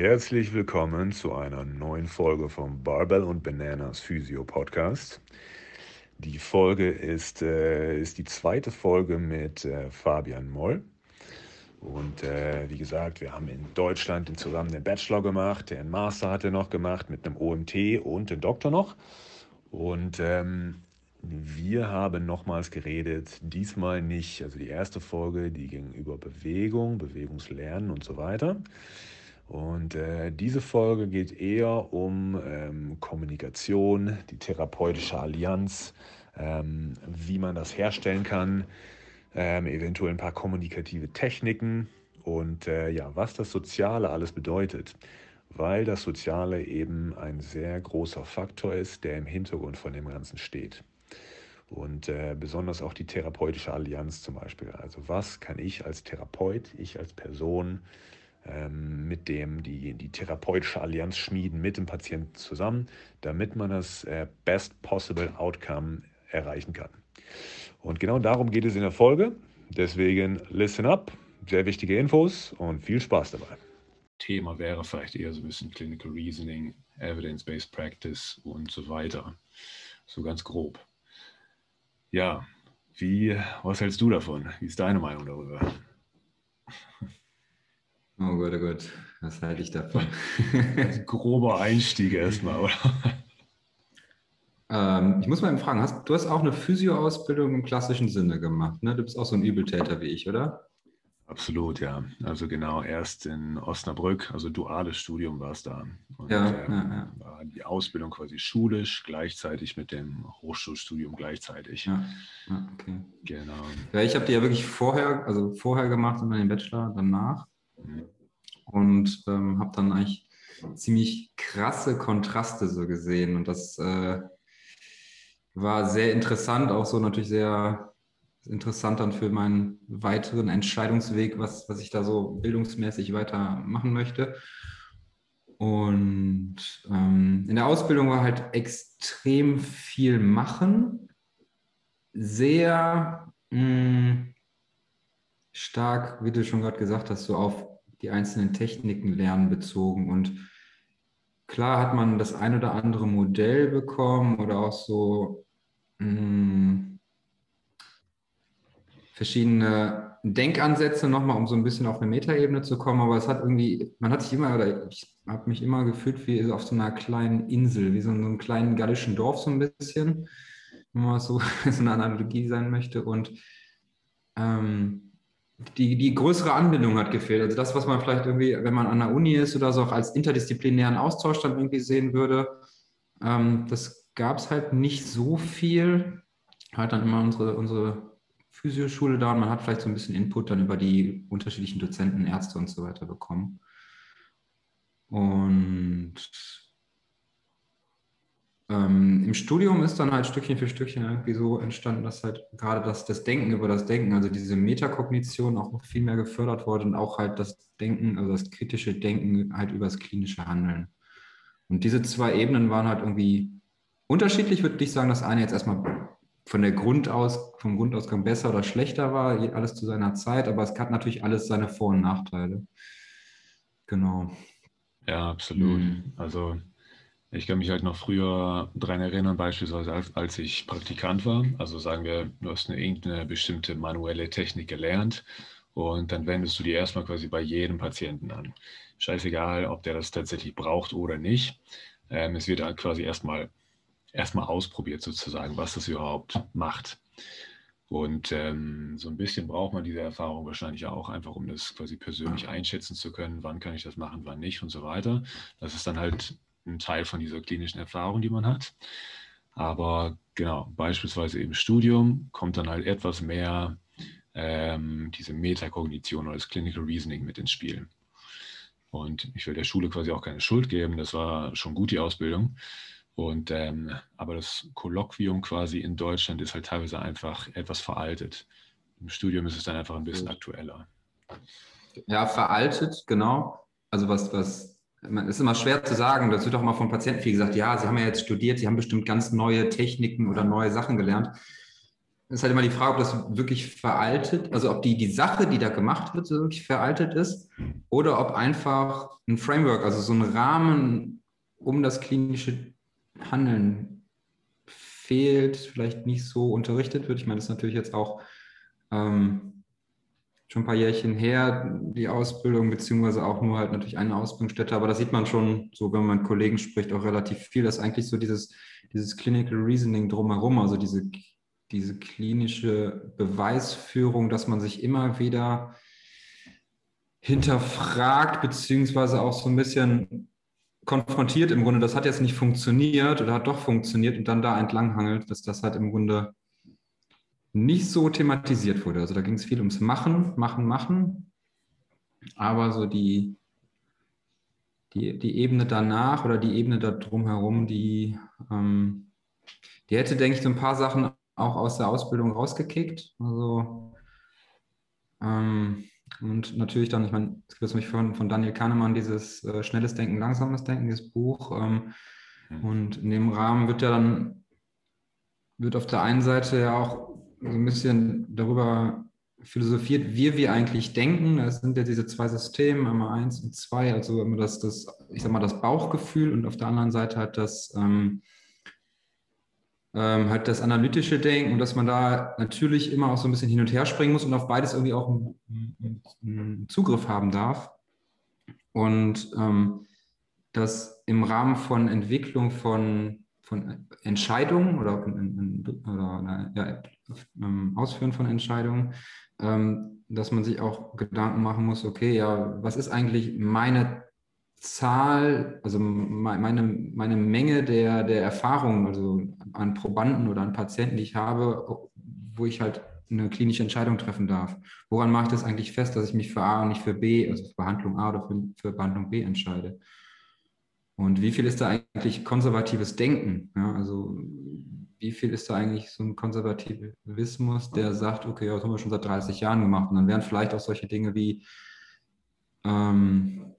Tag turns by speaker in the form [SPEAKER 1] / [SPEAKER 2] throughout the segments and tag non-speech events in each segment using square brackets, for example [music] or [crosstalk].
[SPEAKER 1] Herzlich willkommen zu einer neuen Folge vom Barbell und Bananas Physio Podcast. Die Folge ist, äh, ist die zweite Folge mit äh, Fabian Moll. Und äh, wie gesagt, wir haben in Deutschland zusammen den Bachelor gemacht, den Master hat er noch gemacht mit einem OMT und den Doktor noch. Und ähm, wir haben nochmals geredet, diesmal nicht, also die erste Folge, die ging über Bewegung, Bewegungslernen und so weiter. Und äh, diese Folge geht eher um ähm, Kommunikation, die therapeutische Allianz, ähm, wie man das herstellen kann, ähm, eventuell ein paar kommunikative Techniken und äh, ja, was das Soziale alles bedeutet, weil das Soziale eben ein sehr großer Faktor ist, der im Hintergrund von dem Ganzen steht. Und äh, besonders auch die therapeutische Allianz zum Beispiel. Also was kann ich als Therapeut, ich als Person mit dem die, die therapeutische Allianz schmieden mit dem Patienten zusammen, damit man das äh, Best Possible Outcome erreichen kann. Und genau darum geht es in der Folge. Deswegen listen up, sehr wichtige Infos und viel Spaß dabei. Thema wäre vielleicht eher so ein bisschen Clinical Reasoning, Evidence-Based Practice und so weiter. So ganz grob. Ja, wie, was hältst du davon? Wie ist deine Meinung darüber? [laughs]
[SPEAKER 2] Oh Gott, oh Gott, was halte ich davon?
[SPEAKER 1] Grober Einstieg erstmal, oder?
[SPEAKER 2] Ähm, ich muss mal eben fragen, hast, du hast auch eine Physio-Ausbildung im klassischen Sinne gemacht, ne? Du bist auch so ein Übeltäter wie ich, oder?
[SPEAKER 1] Absolut, ja. Also genau, erst in Osnabrück, also duales Studium war es da.
[SPEAKER 2] Und, ja, ähm, ja, ja.
[SPEAKER 1] War die Ausbildung quasi schulisch, gleichzeitig mit dem Hochschulstudium gleichzeitig.
[SPEAKER 2] Ja, ja okay.
[SPEAKER 1] Genau.
[SPEAKER 2] Ja, ich habe die ja wirklich vorher, also vorher gemacht und dann den Bachelor danach. Mhm. Und ähm, habe dann eigentlich ziemlich krasse Kontraste so gesehen. Und das äh, war sehr interessant, auch so natürlich sehr interessant dann für meinen weiteren Entscheidungsweg, was, was ich da so bildungsmäßig weitermachen möchte. Und ähm, in der Ausbildung war halt extrem viel machen, sehr mh, mm, stark, wie du schon gerade gesagt hast, so auf die einzelnen Techniken lernen bezogen. Und klar hat man das ein oder andere Modell bekommen oder auch so mh, hm, verschiedene Denkansätze nochmal, um so ein bisschen auf eine Metaebene zu kommen. Aber es hat irgendwie, man hat sich immer, oder ich habe mich immer gefühlt wie auf so einer kleinen Insel, wie so in einem kleinen gallischen Dorf so ein bisschen, wenn man so, [laughs] so eine Analogie sein möchte. Und ähm, die, die größere Anbindung hat gefehlt. Also das, was man vielleicht irgendwie, wenn man an der Uni ist oder so, auch als interdisziplinären Austausch dann irgendwie sehen würde, ähm, das gab es halt nicht so viel. Halt dann immer unsere, unsere Physioschule da und man hat vielleicht so ein bisschen Input dann über die unterschiedlichen Dozenten, Ärzte und so weiter bekommen. Und ähm, Im Studium ist dann halt Stückchen für Stückchen irgendwie so entstanden, dass halt gerade das, das Denken über das Denken, also diese Metakognition auch noch viel mehr gefördert wurde und auch halt das Denken, also das kritische Denken halt über das klinische Handeln. Und diese zwei Ebenen waren halt irgendwie unterschiedlich, würde ich sagen, dass eine jetzt erstmal von der Grund aus, vom Grundausgang besser oder schlechter war, alles zu seiner Zeit, aber es hat natürlich alles seine Vor- und Nachteile. Genau.
[SPEAKER 1] Ja, absolut. Mhm. Also ich kann mich halt noch früher daran erinnern, beispielsweise als, als, ich Praktikant war. Also sagen wir, du hast eine, irgendeine bestimmte manuelle Technik gelernt und dann wendest du die erstmal quasi bei jedem Patienten an. Scheißegal, ob der das tatsächlich braucht oder nicht. Ähm, es wird halt quasi erstmal erstmal ausprobiert sozusagen, was das überhaupt macht. Und ähm, so ein bisschen braucht man diese Erfahrung wahrscheinlich auch, einfach um das quasi persönlich einschätzen zu können, wann kann ich das machen, wann nicht und so weiter. Das ist dann halt ein Teil von dieser klinischen Erfahrung, die man hat. Aber genau, beispielsweise im Studium kommt dann halt etwas mehr ähm, diese Metakognition oder das Clinical Reasoning mit ins Spiel. Und ich will der Schule quasi auch keine Schuld geben, das war schon gut, die Ausbildung. Und, ähm, aber das Kolloquium quasi in Deutschland ist halt teilweise einfach etwas veraltet. Im Studium ist es dann einfach ein bisschen aktueller.
[SPEAKER 2] Ja, veraltet, genau. Also was, was, man ist immer schwer zu sagen. Das wird auch mal von Patienten viel gesagt, ja, sie haben ja jetzt studiert, sie haben bestimmt ganz neue Techniken oder neue Sachen gelernt. Es ist halt immer die Frage, ob das wirklich veraltet, also ob die, die Sache, die da gemacht wird, wirklich veraltet ist oder ob einfach ein Framework, also so ein Rahmen um das klinische Handeln fehlt, vielleicht nicht so unterrichtet wird. Ich meine, das ist natürlich jetzt auch ähm, schon ein paar Jährchen her, die Ausbildung, beziehungsweise auch nur halt natürlich eine Ausbildungsstätte, aber da sieht man schon, so wenn man mit Kollegen spricht, auch relativ viel, dass eigentlich so dieses, dieses Clinical Reasoning drumherum, also diese, diese klinische Beweisführung, dass man sich immer wieder hinterfragt, beziehungsweise auch so ein bisschen konfrontiert im Grunde, das hat jetzt nicht funktioniert oder hat doch funktioniert und dann da entlanghangelt, dass das halt im Grunde nicht so thematisiert wurde. Also da ging es viel ums Machen, Machen, Machen. Aber so die, die, die Ebene danach oder die Ebene da drumherum, die, ähm, die hätte, denke ich, so ein paar Sachen auch aus der Ausbildung rausgekickt. Also ähm, und natürlich dann, ich meine, es gibt nämlich von, von Daniel Kahnemann dieses äh, Schnelles Denken, Langsames Denken, dieses Buch. Ähm, mhm. Und in dem Rahmen wird ja dann, wird auf der einen Seite ja auch so ein bisschen darüber philosophiert, wie wir eigentlich denken. Das sind ja diese zwei Systeme, einmal eins und zwei, also immer das, das, ich sag mal, das Bauchgefühl und auf der anderen Seite halt das, ähm, ähm, halt das analytische Denken dass man da natürlich immer auch so ein bisschen hin und her springen muss und auf beides irgendwie auch einen, einen Zugriff haben darf. Und ähm, dass im Rahmen von Entwicklung von, von Entscheidungen oder, oder ja, ähm, Ausführen von Entscheidungen, ähm, dass man sich auch Gedanken machen muss, okay, ja, was ist eigentlich meine Zahl, also meine, meine Menge der, der Erfahrungen, also an Probanden oder an Patienten, die ich habe, wo ich halt eine klinische Entscheidung treffen darf. Woran mache ich das eigentlich fest, dass ich mich für A und nicht für B, also für Behandlung A oder für, für Behandlung B entscheide? Und wie viel ist da eigentlich konservatives Denken? Ja, also wie viel ist da eigentlich so ein Konservativismus, der sagt, okay, das haben wir schon seit 30 Jahren gemacht. Und dann wären vielleicht auch solche Dinge wie ähm,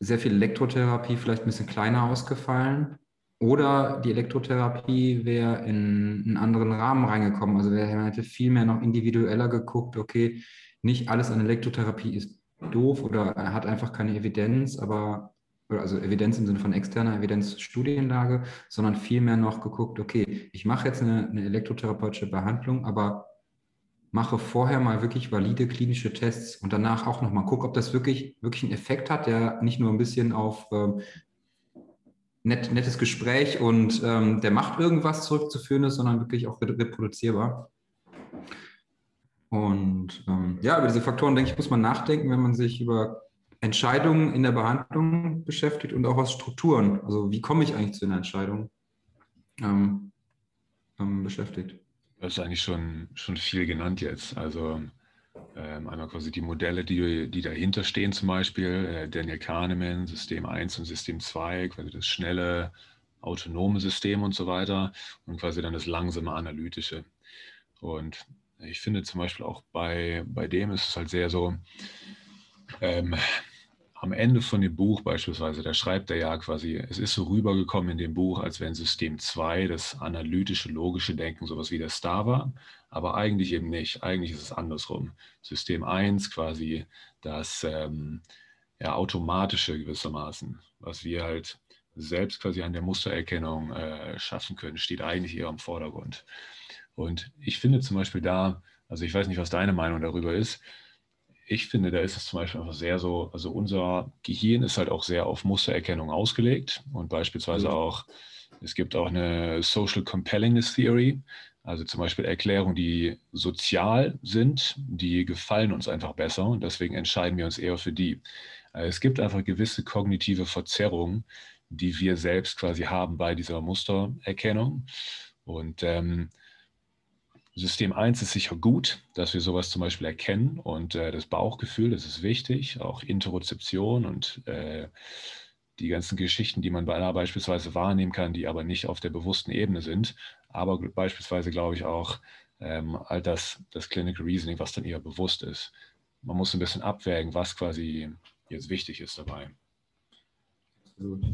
[SPEAKER 2] sehr viel Elektrotherapie vielleicht ein bisschen kleiner ausgefallen. Oder die Elektrotherapie wäre in einen anderen Rahmen reingekommen. Also man hätte viel mehr noch individueller geguckt, okay, nicht alles an Elektrotherapie ist doof oder hat einfach keine Evidenz, aber also Evidenz im Sinne von externer Evidenzstudienlage, sondern vielmehr noch geguckt, okay, ich mache jetzt eine, eine elektrotherapeutische Behandlung, aber mache vorher mal wirklich valide klinische Tests und danach auch nochmal gucke, ob das wirklich, wirklich einen Effekt hat, der nicht nur ein bisschen auf ähm, net, nettes Gespräch und ähm, der macht irgendwas zurückzuführen ist, sondern wirklich auch reproduzierbar. Und ähm, ja, über diese Faktoren, denke ich, muss man nachdenken, wenn man sich über Entscheidungen in der Behandlung beschäftigt und auch aus Strukturen. Also wie komme ich eigentlich zu einer Entscheidung ähm, ähm, beschäftigt.
[SPEAKER 1] Das ist eigentlich schon, schon viel genannt jetzt. Also ähm, einmal quasi die Modelle, die, die dahinter stehen, zum Beispiel äh, Daniel Kahneman, System 1 und System 2, quasi das schnelle, autonome System und so weiter und quasi dann das langsame, analytische. Und ich finde zum Beispiel auch bei, bei dem ist es halt sehr so, ähm, am Ende von dem Buch beispielsweise, da schreibt er ja quasi, es ist so rübergekommen in dem Buch, als wenn System 2 das analytische, logische Denken sowas wie der Star war, aber eigentlich eben nicht. Eigentlich ist es andersrum. System 1 quasi das ähm, ja, automatische gewissermaßen, was wir halt selbst quasi an der Mustererkennung äh, schaffen können, steht eigentlich eher im Vordergrund. Und ich finde zum Beispiel da, also ich weiß nicht, was deine Meinung darüber ist, ich finde, da ist es zum Beispiel einfach sehr so, also unser Gehirn ist halt auch sehr auf Mustererkennung ausgelegt und beispielsweise mhm. auch, es gibt auch eine Social Compellingness Theory, also zum Beispiel Erklärungen, die sozial sind, die gefallen uns einfach besser und deswegen entscheiden wir uns eher für die. Es gibt einfach gewisse kognitive Verzerrungen, die wir selbst quasi haben bei dieser Mustererkennung. Und ähm, System 1 ist sicher gut, dass wir sowas zum Beispiel erkennen und äh, das Bauchgefühl, das ist wichtig, auch Interozeption und äh, die ganzen Geschichten, die man bei einer beispielsweise wahrnehmen kann, die aber nicht auf der bewussten Ebene sind, aber beispielsweise glaube ich auch ähm, all das, das Clinical Reasoning, was dann eher bewusst ist. Man muss ein bisschen abwägen, was quasi jetzt wichtig ist dabei.
[SPEAKER 2] Absolut.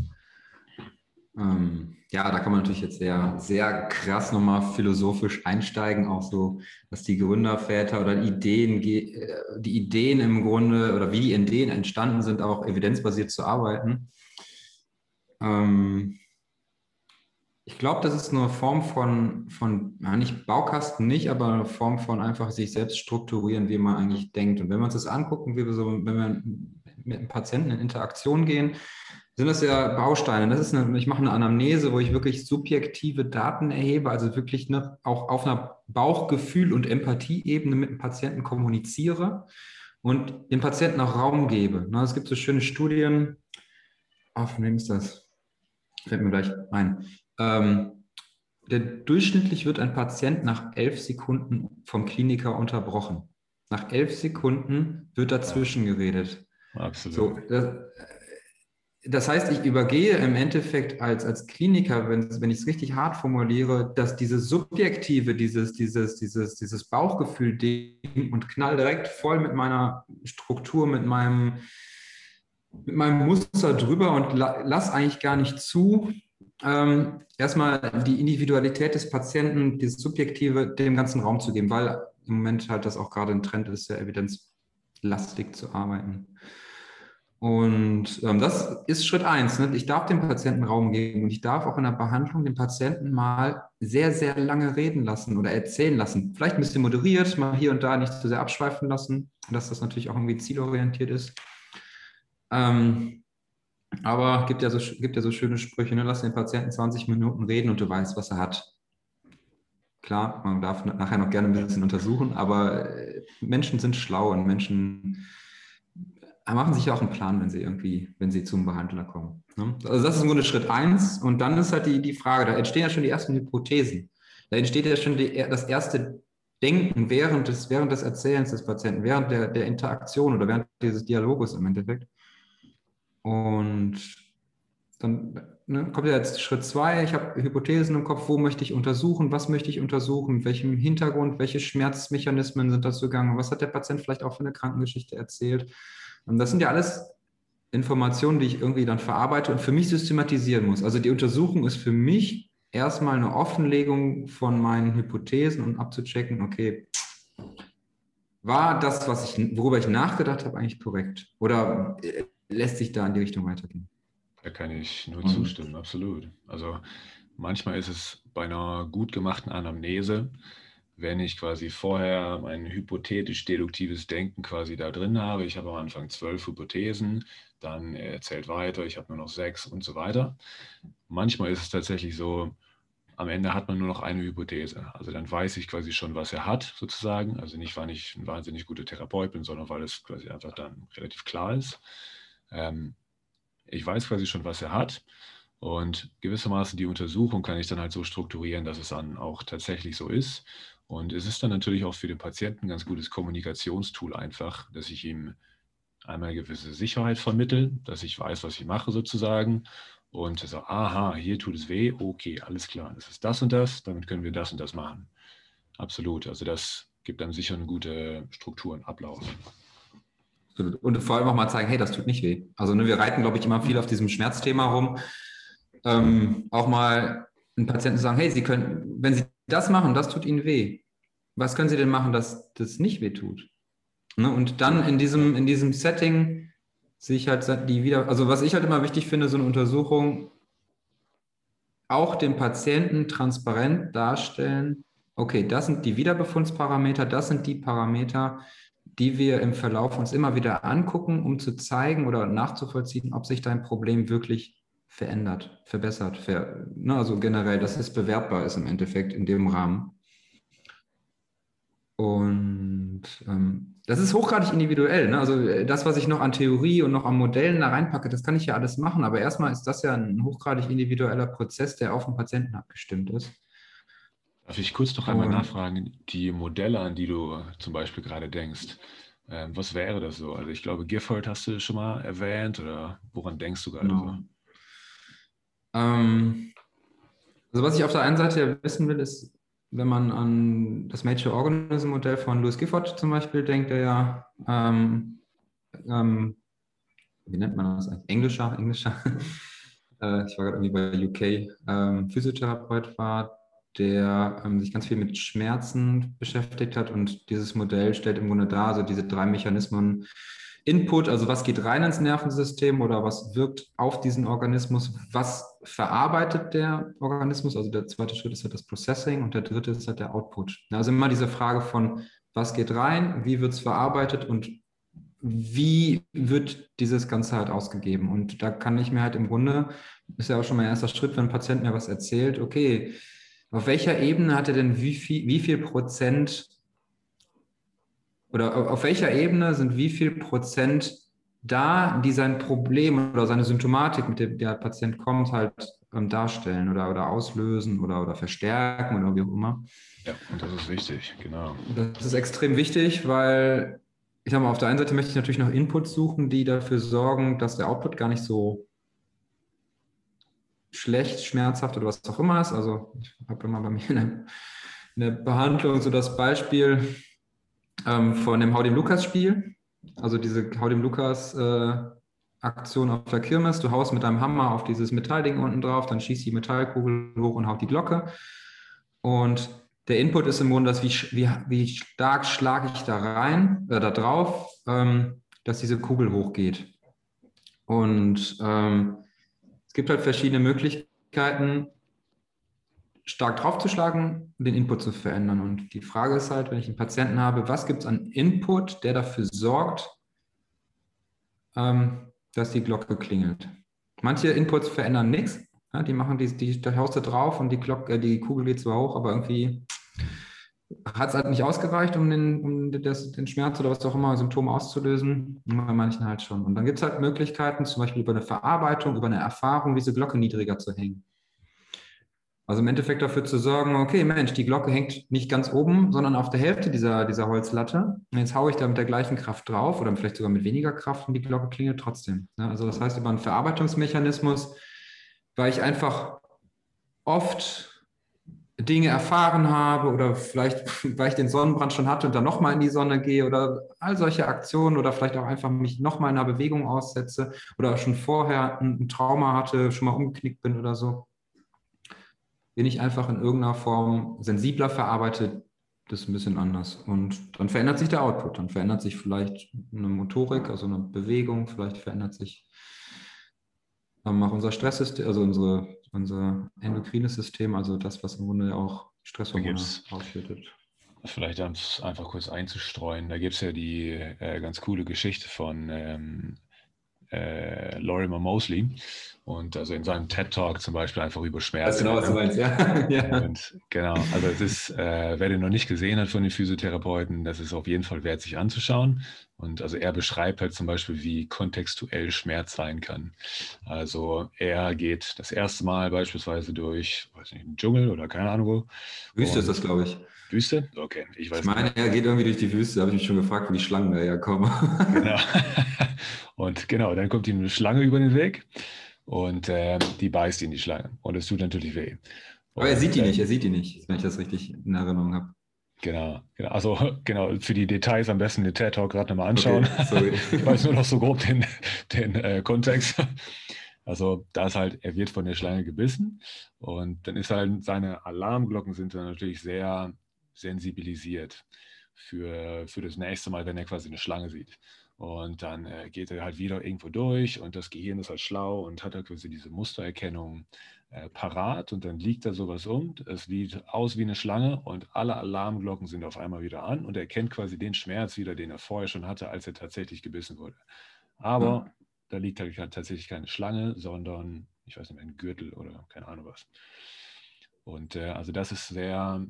[SPEAKER 2] Ähm, ja, da kann man natürlich jetzt sehr, sehr krass nochmal philosophisch einsteigen, auch so, was die Gründerväter oder Ideen, äh, die Ideen im Grunde oder wie die Ideen entstanden sind, auch evidenzbasiert zu arbeiten. Ähm, ich glaube, das ist eine Form von, von ja, nicht Baukasten nicht, aber eine Form von einfach sich selbst strukturieren, wie man eigentlich denkt. Und wenn wir uns das angucken, wie wir so, wenn wir mit einem Patienten in Interaktion gehen, sind das ja Bausteine. Das ist eine, ich mache eine Anamnese, wo ich wirklich subjektive Daten erhebe, also wirklich ne, auch auf einer Bauchgefühl- und Empathieebene mit dem Patienten kommuniziere und dem Patienten auch Raum gebe. Ne, es gibt so schöne Studien, oh, von wem ist das? Fällt mir gleich ein. Ähm, der, durchschnittlich wird ein Patient nach elf Sekunden vom Kliniker unterbrochen. Nach elf Sekunden wird dazwischen geredet.
[SPEAKER 1] Absolut.
[SPEAKER 2] So, das, das heißt, ich übergehe im Endeffekt als, als Kliniker, wenn, wenn ich es richtig hart formuliere, dass dieses Subjektive, dieses, dieses, dieses, dieses Bauchgefühl-Ding und knall direkt voll mit meiner Struktur, mit meinem, mit meinem Muster drüber und la, lass eigentlich gar nicht zu, ähm, erstmal die Individualität des Patienten, dieses Subjektive, dem ganzen Raum zu geben, weil im Moment halt das auch gerade ein Trend ist, sehr evidenzlastig zu arbeiten. Und ähm, das ist Schritt eins. Ne? Ich darf dem Patienten Raum geben und ich darf auch in der Behandlung den Patienten mal sehr, sehr lange reden lassen oder erzählen lassen. Vielleicht ein bisschen moderiert, mal hier und da nicht zu sehr abschweifen lassen, dass das natürlich auch irgendwie zielorientiert ist. Ähm, aber gibt ja so, gibt ja so schöne Sprüche, ne? lass den Patienten 20 Minuten reden und du weißt, was er hat. Klar, man darf nachher noch gerne ein bisschen untersuchen, aber äh, Menschen sind schlau und Menschen machen sich auch einen Plan, wenn sie irgendwie, wenn sie zum Behandler kommen. Ne? Also das ist im Grunde Schritt eins. Und dann ist halt die, die Frage, da entstehen ja schon die ersten Hypothesen. Da entsteht ja schon die, das erste Denken während des, während des Erzählens des Patienten, während der, der Interaktion oder während dieses Dialoges im Endeffekt. Und dann ne, kommt ja jetzt Schritt zwei. Ich habe Hypothesen im Kopf, wo möchte ich untersuchen, was möchte ich untersuchen, mit welchem Hintergrund, welche Schmerzmechanismen sind das gegangen, was hat der Patient vielleicht auch für eine Krankengeschichte erzählt. Und das sind ja alles Informationen, die ich irgendwie dann verarbeite und für mich systematisieren muss. Also die Untersuchung ist für mich erstmal eine Offenlegung von meinen Hypothesen und abzuchecken, okay, war das, was ich, worüber ich nachgedacht habe, eigentlich korrekt? Oder äh, lässt sich da in die Richtung weitergehen?
[SPEAKER 1] Da kann ich nur zustimmen, absolut. Also manchmal ist es bei einer gut gemachten Anamnese wenn ich quasi vorher mein hypothetisch-deduktives Denken quasi da drin habe. Ich habe am Anfang zwölf Hypothesen, dann erzählt weiter, ich habe nur noch sechs und so weiter. Manchmal ist es tatsächlich so, am Ende hat man nur noch eine Hypothese. Also dann weiß ich quasi schon, was er hat, sozusagen. Also nicht, weil ich ein wahnsinnig guter Therapeut bin, sondern weil es quasi einfach dann relativ klar ist. Ähm, ich weiß quasi schon, was er hat. Und gewissermaßen die Untersuchung kann ich dann halt so strukturieren, dass es dann auch tatsächlich so ist. Und es ist dann natürlich auch für den Patienten ein ganz gutes Kommunikationstool einfach, dass ich ihm einmal eine gewisse Sicherheit vermittle, dass ich weiß, was ich mache sozusagen. Und so, aha, hier tut es weh, okay, alles klar, das ist das und das, damit können wir das und das machen. Absolut, also das gibt dann sicher eine gute Struktur und Ablauf.
[SPEAKER 2] Und vor allem auch mal zeigen, hey, das tut nicht weh. Also ne, wir reiten, glaube ich, immer viel auf diesem Schmerzthema rum. Ähm, auch mal einen Patienten sagen, hey, Sie können, wenn Sie das machen, das tut Ihnen weh was können Sie denn machen, dass das nicht wehtut? Ne? Und dann in diesem, in diesem Setting sich halt die wieder, also was ich halt immer wichtig finde, so eine Untersuchung auch dem Patienten transparent darstellen, okay, das sind die Wiederbefundsparameter, das sind die Parameter, die wir im Verlauf uns immer wieder angucken, um zu zeigen oder nachzuvollziehen, ob sich dein Problem wirklich verändert, verbessert, ver, ne, also generell, dass es bewertbar ist im Endeffekt in dem Rahmen. Und ähm, das ist hochgradig individuell. Ne? Also äh, das, was ich noch an Theorie und noch an Modellen da reinpacke, das kann ich ja alles machen. Aber erstmal ist das ja ein hochgradig individueller Prozess, der auf den Patienten abgestimmt ist.
[SPEAKER 1] Darf ich kurz noch einmal und, nachfragen, die Modelle, an die du zum Beispiel gerade denkst, äh, was wäre das so? Also ich glaube, Gifford hast du schon mal erwähnt oder woran denkst du gerade genau. so?
[SPEAKER 2] Ähm, also was ich auf der einen Seite wissen will, ist, wenn man an das Major Organism Modell von Louis Gifford zum Beispiel denkt, der ja, ähm, ähm, wie nennt man das eigentlich? Englischer, Englischer. [laughs] äh, ich war gerade irgendwie bei UK, ähm, Physiotherapeut war, der ähm, sich ganz viel mit Schmerzen beschäftigt hat und dieses Modell stellt im Grunde dar, also diese drei Mechanismen, Input, also was geht rein ins Nervensystem oder was wirkt auf diesen Organismus, was verarbeitet der Organismus, also der zweite Schritt ist halt das Processing und der dritte ist halt der Output. Also immer diese Frage von, was geht rein, wie wird es verarbeitet und wie wird dieses Ganze halt ausgegeben. Und da kann ich mir halt im Grunde, ist ja auch schon mein erster Schritt, wenn ein Patient mir was erzählt, okay, auf welcher Ebene hat er denn wie viel, wie viel Prozent oder auf welcher Ebene sind wie viel Prozent da, die sein Problem oder seine Symptomatik, mit der der Patient kommt, halt ähm, darstellen oder, oder auslösen oder, oder verstärken oder wie auch immer.
[SPEAKER 1] Ja, und das ist wichtig, genau.
[SPEAKER 2] Das ist extrem wichtig, weil ich sag mal, auf der einen Seite möchte ich natürlich noch Inputs suchen, die dafür sorgen, dass der Output gar nicht so schlecht, schmerzhaft oder was auch immer ist. Also ich habe immer bei mir in der, in der Behandlung so das Beispiel, ähm, von dem Hau dem Lukas-Spiel. Also diese Hau dem Lukas-Aktion äh, auf der Kirmes. Du haust mit deinem Hammer auf dieses Metallding unten drauf, dann schießt die Metallkugel hoch und haut die Glocke. Und der Input ist im Grunde das, wie, wie, wie stark schlage ich da rein, äh, da drauf, ähm, dass diese Kugel hochgeht. Und ähm, es gibt halt verschiedene Möglichkeiten, stark draufzuschlagen und den Input zu verändern. Und die Frage ist halt, wenn ich einen Patienten habe, was gibt es an Input, der dafür sorgt, ähm, dass die Glocke klingelt. Manche Inputs verändern nichts. Ja, die machen die, die, haust du drauf und die, Glocke, äh, die Kugel geht zwar hoch, aber irgendwie hat es halt nicht ausgereicht, um, den, um das, den Schmerz oder was auch immer, Symptome auszulösen. bei manchen halt schon. Und dann gibt es halt Möglichkeiten, zum Beispiel über eine Verarbeitung, über eine Erfahrung, diese Glocke niedriger zu hängen. Also im Endeffekt dafür zu sorgen, okay, Mensch, die Glocke hängt nicht ganz oben, sondern auf der Hälfte dieser, dieser Holzlatte. Und jetzt haue ich da mit der gleichen Kraft drauf oder vielleicht sogar mit weniger Kraft und die Glocke klingelt trotzdem. Also das heißt, über einen Verarbeitungsmechanismus, weil ich einfach oft Dinge erfahren habe oder vielleicht, [laughs] weil ich den Sonnenbrand schon hatte und dann nochmal in die Sonne gehe oder all solche Aktionen oder vielleicht auch einfach mich nochmal in einer Bewegung aussetze oder schon vorher ein Trauma hatte, schon mal umgeknickt bin oder so bin ich einfach in irgendeiner Form sensibler verarbeitet, das ist ein bisschen anders. Und dann verändert sich der Output, dann verändert sich vielleicht eine Motorik, also eine Bewegung, vielleicht verändert sich ähm, auch unser Stresssystem, also unsere, unser endokrines System, also das, was im Grunde auch Stresshormone ausschüttet.
[SPEAKER 1] Vielleicht einfach kurz einzustreuen. Da gibt es ja die äh, ganz coole Geschichte von ähm, äh, Lorimer Mosley. Und also in seinem TED-Talk zum Beispiel einfach über Schmerzen.
[SPEAKER 2] Das genau, was du meinst, ja. [laughs] ja.
[SPEAKER 1] Und genau, also es ist, äh, wer den noch nicht gesehen hat von den Physiotherapeuten, das ist auf jeden Fall wert, sich anzuschauen. Und also er beschreibt halt zum Beispiel, wie kontextuell Schmerz sein kann. Also er geht das erste Mal beispielsweise durch, weiß nicht, einen Dschungel oder keine Ahnung wo.
[SPEAKER 2] Wüste ist das, glaube ich.
[SPEAKER 1] Wüste? Okay,
[SPEAKER 2] ich weiß Ich meine, nicht. er geht irgendwie durch die Wüste, habe ich mich schon gefragt, wo die Schlangen daher kommen.
[SPEAKER 1] Genau. [laughs] Und genau, dann kommt ihm eine Schlange über den Weg und äh, die beißt ihn die Schlange. Und es tut natürlich weh.
[SPEAKER 2] Aber er sieht die äh, nicht, er sieht die nicht, wenn ich das richtig in Erinnerung habe.
[SPEAKER 1] Genau, genau, also genau, für die Details am besten den TED Talk gerade nochmal anschauen. Okay, [laughs] ich weiß nur noch so grob den, den äh, Kontext. Also da ist halt, er wird von der Schlange gebissen und dann ist halt, seine Alarmglocken sind dann natürlich sehr sensibilisiert für, für das nächste Mal, wenn er quasi eine Schlange sieht. Und dann äh, geht er halt wieder irgendwo durch und das Gehirn ist halt schlau und hat halt quasi diese Mustererkennung äh, parat und dann liegt da sowas um. Es sieht aus wie eine Schlange und alle Alarmglocken sind auf einmal wieder an und er kennt quasi den Schmerz wieder, den er vorher schon hatte, als er tatsächlich gebissen wurde. Aber ja. da liegt halt tatsächlich keine Schlange, sondern, ich weiß nicht mehr, ein Gürtel oder keine Ahnung was. Und äh, also das ist sehr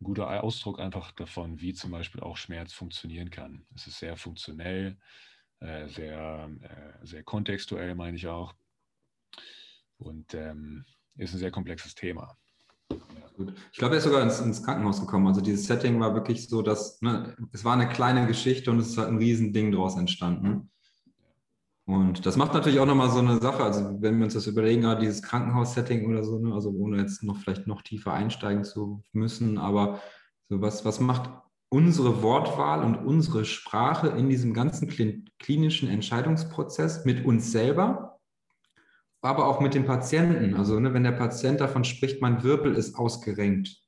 [SPEAKER 1] ein guter Ausdruck einfach davon, wie zum Beispiel auch Schmerz funktionieren kann. Es ist sehr funktionell, äh, sehr, äh, sehr kontextuell, meine ich auch. Und ähm, ist ein sehr komplexes Thema.
[SPEAKER 2] Gut. Ich glaube, er ist sogar ins, ins, Krankenhaus gekommen. Also dieses Setting war wirklich so, dass ne, es war eine kleine Geschichte und es ist halt ein Riesending daraus entstanden. Und das macht natürlich auch nochmal so eine Sache, also wenn wir uns das überlegen, gerade dieses Krankenhaus-Setting oder so, ne, also ohne jetzt noch vielleicht noch tiefer einsteigen zu müssen, aber so was, was macht unsere Wortwahl und unsere Sprache in diesem ganzen klinischen Entscheidungsprozess mit uns selber, aber auch mit dem Patienten. Also ne, wenn der Patient davon spricht, mein Wirbel ist ausgerenkt,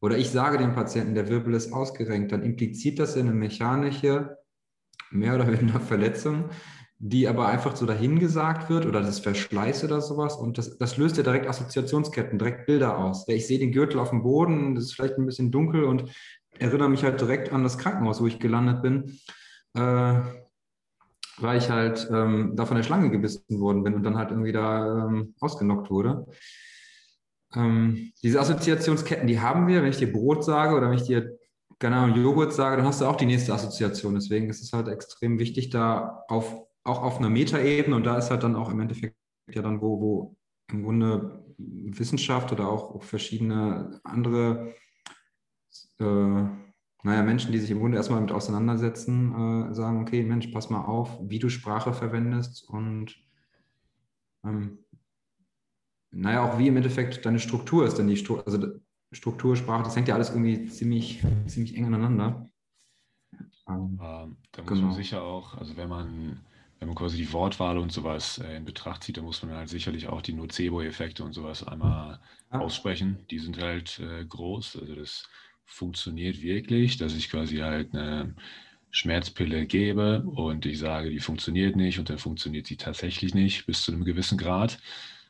[SPEAKER 2] oder ich sage dem Patienten, der Wirbel ist ausgerenkt, dann impliziert das eine mechanische, mehr oder weniger Verletzung, die aber einfach so dahingesagt wird oder das Verschleiß oder sowas und das, das löst ja direkt Assoziationsketten, direkt Bilder aus. Ja, ich sehe den Gürtel auf dem Boden, das ist vielleicht ein bisschen dunkel und erinnere mich halt direkt an das Krankenhaus, wo ich gelandet bin, äh, weil ich halt ähm, da von der Schlange gebissen worden bin und dann halt irgendwie da ähm, ausgenockt wurde. Ähm, diese Assoziationsketten, die haben wir, wenn ich dir Brot sage oder wenn ich dir keine Ahnung, Joghurt sage, dann hast du auch die nächste Assoziation. Deswegen ist es halt extrem wichtig, da auf auch auf einer Metaebene und da ist halt dann auch im Endeffekt ja dann, wo, wo im Grunde Wissenschaft oder auch verschiedene andere, äh, naja, Menschen, die sich im Grunde erstmal damit auseinandersetzen, äh, sagen, okay, Mensch, pass mal auf, wie du Sprache verwendest und ähm, naja, auch wie im Endeffekt deine Struktur ist, denn die Struktur, also Struktur, Sprache, das hängt ja alles irgendwie ziemlich, ziemlich eng aneinander.
[SPEAKER 1] Ähm, da muss genau. man sicher auch, also wenn man wenn man quasi die Wortwahl und sowas äh, in Betracht zieht, dann muss man halt sicherlich auch die Nocebo-Effekte und sowas einmal aussprechen. Die sind halt äh, groß. Also das funktioniert wirklich, dass ich quasi halt eine Schmerzpille gebe und ich sage, die funktioniert nicht und dann funktioniert sie tatsächlich nicht bis zu einem gewissen Grad.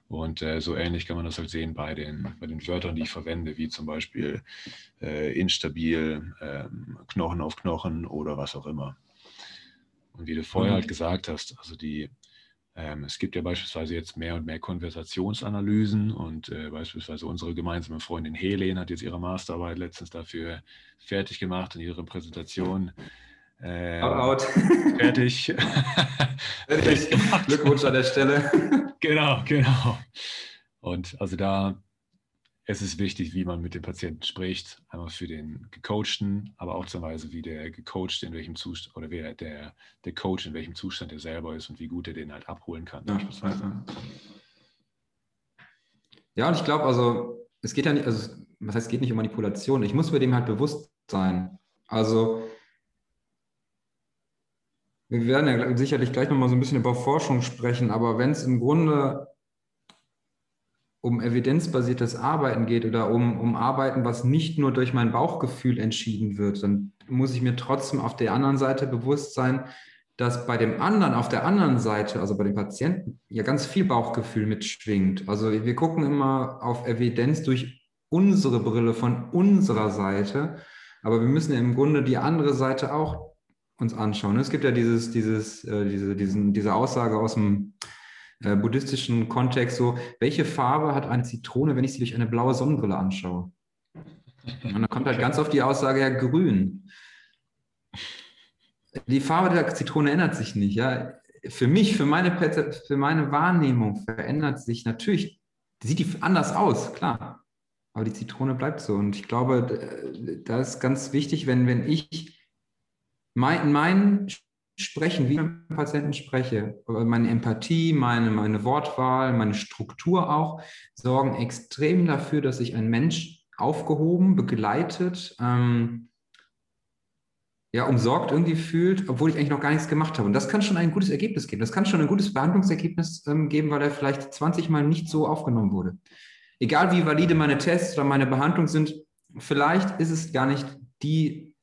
[SPEAKER 1] Und äh, so ähnlich kann man das halt sehen bei den, bei den Wörtern, die ich verwende, wie zum Beispiel äh, instabil, ähm, Knochen auf Knochen oder was auch immer. Und wie du vorher mhm. halt gesagt hast, also die, ähm, es gibt ja beispielsweise jetzt mehr und mehr Konversationsanalysen und äh, beispielsweise unsere gemeinsame Freundin Helen hat jetzt ihre Masterarbeit letztens dafür fertig gemacht in ihrer Präsentation.
[SPEAKER 2] Äh, out, out.
[SPEAKER 1] Fertig. [laughs] [laughs]
[SPEAKER 2] fertig. Glückwunsch an der Stelle.
[SPEAKER 1] genau, genau. Und also da es ist wichtig, wie man mit dem Patienten spricht, einmal für den Gecoachten, aber auch zur Weise, wie der Gecoacht in welchem Zustand oder wer der, der Coach in welchem Zustand er selber ist und wie gut er den halt abholen kann, ja, beispielsweise.
[SPEAKER 2] Ja, und ich glaube, also es geht ja nicht, also was heißt, es geht nicht um Manipulation. Ich muss mir dem halt bewusst sein. Also wir werden ja sicherlich gleich nochmal so ein bisschen über Forschung sprechen, aber wenn es im Grunde um evidenzbasiertes Arbeiten geht oder um, um Arbeiten, was nicht nur durch mein Bauchgefühl entschieden wird, dann muss ich mir trotzdem auf der anderen Seite bewusst sein, dass bei dem anderen, auf der anderen Seite, also bei dem Patienten, ja ganz viel Bauchgefühl mitschwingt. Also wir gucken immer auf Evidenz durch unsere Brille von unserer Seite, aber wir müssen ja im Grunde die andere Seite auch uns anschauen. Es gibt ja dieses, dieses, äh, diese, diesen, diese Aussage aus dem äh, buddhistischen Kontext so, welche Farbe hat eine Zitrone, wenn ich sie durch eine blaue Sonnenbrille anschaue? Und dann kommt halt ganz oft die Aussage, ja, grün. Die Farbe der Zitrone ändert sich nicht, ja. Für mich, für meine, für meine Wahrnehmung verändert sich natürlich, sieht die anders aus, klar. Aber die Zitrone bleibt so. Und ich glaube, da ist ganz wichtig, wenn, wenn ich mein, mein sprechen, wie ich mit dem Patienten spreche, meine Empathie, meine, meine Wortwahl, meine Struktur auch, sorgen extrem dafür, dass sich ein Mensch aufgehoben, begleitet, ähm, ja, umsorgt irgendwie fühlt, obwohl ich eigentlich noch gar nichts gemacht habe. Und das kann schon ein gutes Ergebnis geben. Das kann schon ein gutes Behandlungsergebnis ähm, geben, weil er vielleicht 20 Mal nicht so aufgenommen wurde. Egal wie valide meine Tests oder meine Behandlungen sind, vielleicht ist es gar nicht die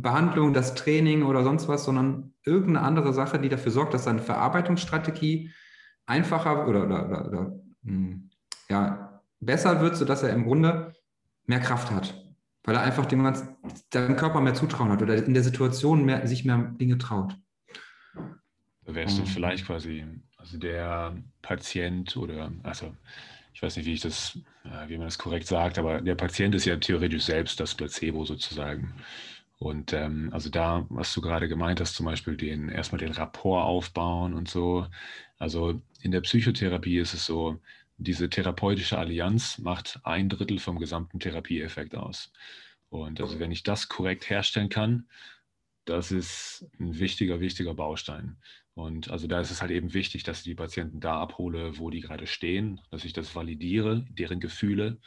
[SPEAKER 2] Behandlung, das Training oder sonst was, sondern irgendeine andere Sache, die dafür sorgt, dass seine Verarbeitungsstrategie einfacher oder, oder, oder, oder hm, ja, besser wird, sodass er im Grunde mehr Kraft hat. Weil er einfach dem ganzen, seinem Körper mehr Zutrauen hat oder in der Situation mehr, sich mehr Dinge traut.
[SPEAKER 1] Da wärst du vielleicht quasi, also der Patient oder, also ich weiß nicht, wie ich das, äh, wie man das korrekt sagt, aber der Patient ist ja theoretisch selbst das Placebo sozusagen. Und ähm, also da, was du gerade gemeint hast, zum Beispiel den erstmal den Rapport aufbauen und so. Also in der Psychotherapie ist es so, diese therapeutische Allianz macht ein Drittel vom gesamten Therapieeffekt aus. Und also wenn ich das korrekt herstellen kann, das ist ein wichtiger, wichtiger Baustein. Und also da ist es halt eben wichtig, dass ich die Patienten da abhole, wo die gerade stehen, dass ich das validiere, deren Gefühle.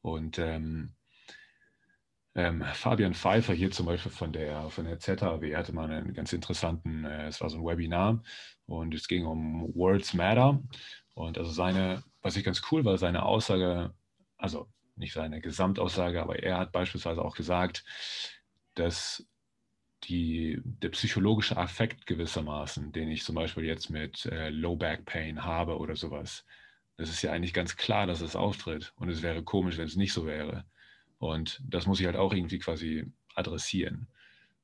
[SPEAKER 1] Und ähm, ähm, Fabian Pfeiffer hier zum Beispiel von der, von der ZHW hatte mal einen ganz interessanten, äh, es war so ein Webinar und es ging um Words Matter. Und also seine, was ich ganz cool war, seine Aussage, also nicht seine Gesamtaussage, aber er hat beispielsweise auch gesagt, dass die, der psychologische Affekt gewissermaßen, den ich zum Beispiel jetzt mit äh, Low Back Pain habe oder sowas, das ist ja eigentlich ganz klar, dass es auftritt. Und es wäre komisch, wenn es nicht so wäre. Und das muss ich halt auch irgendwie quasi adressieren.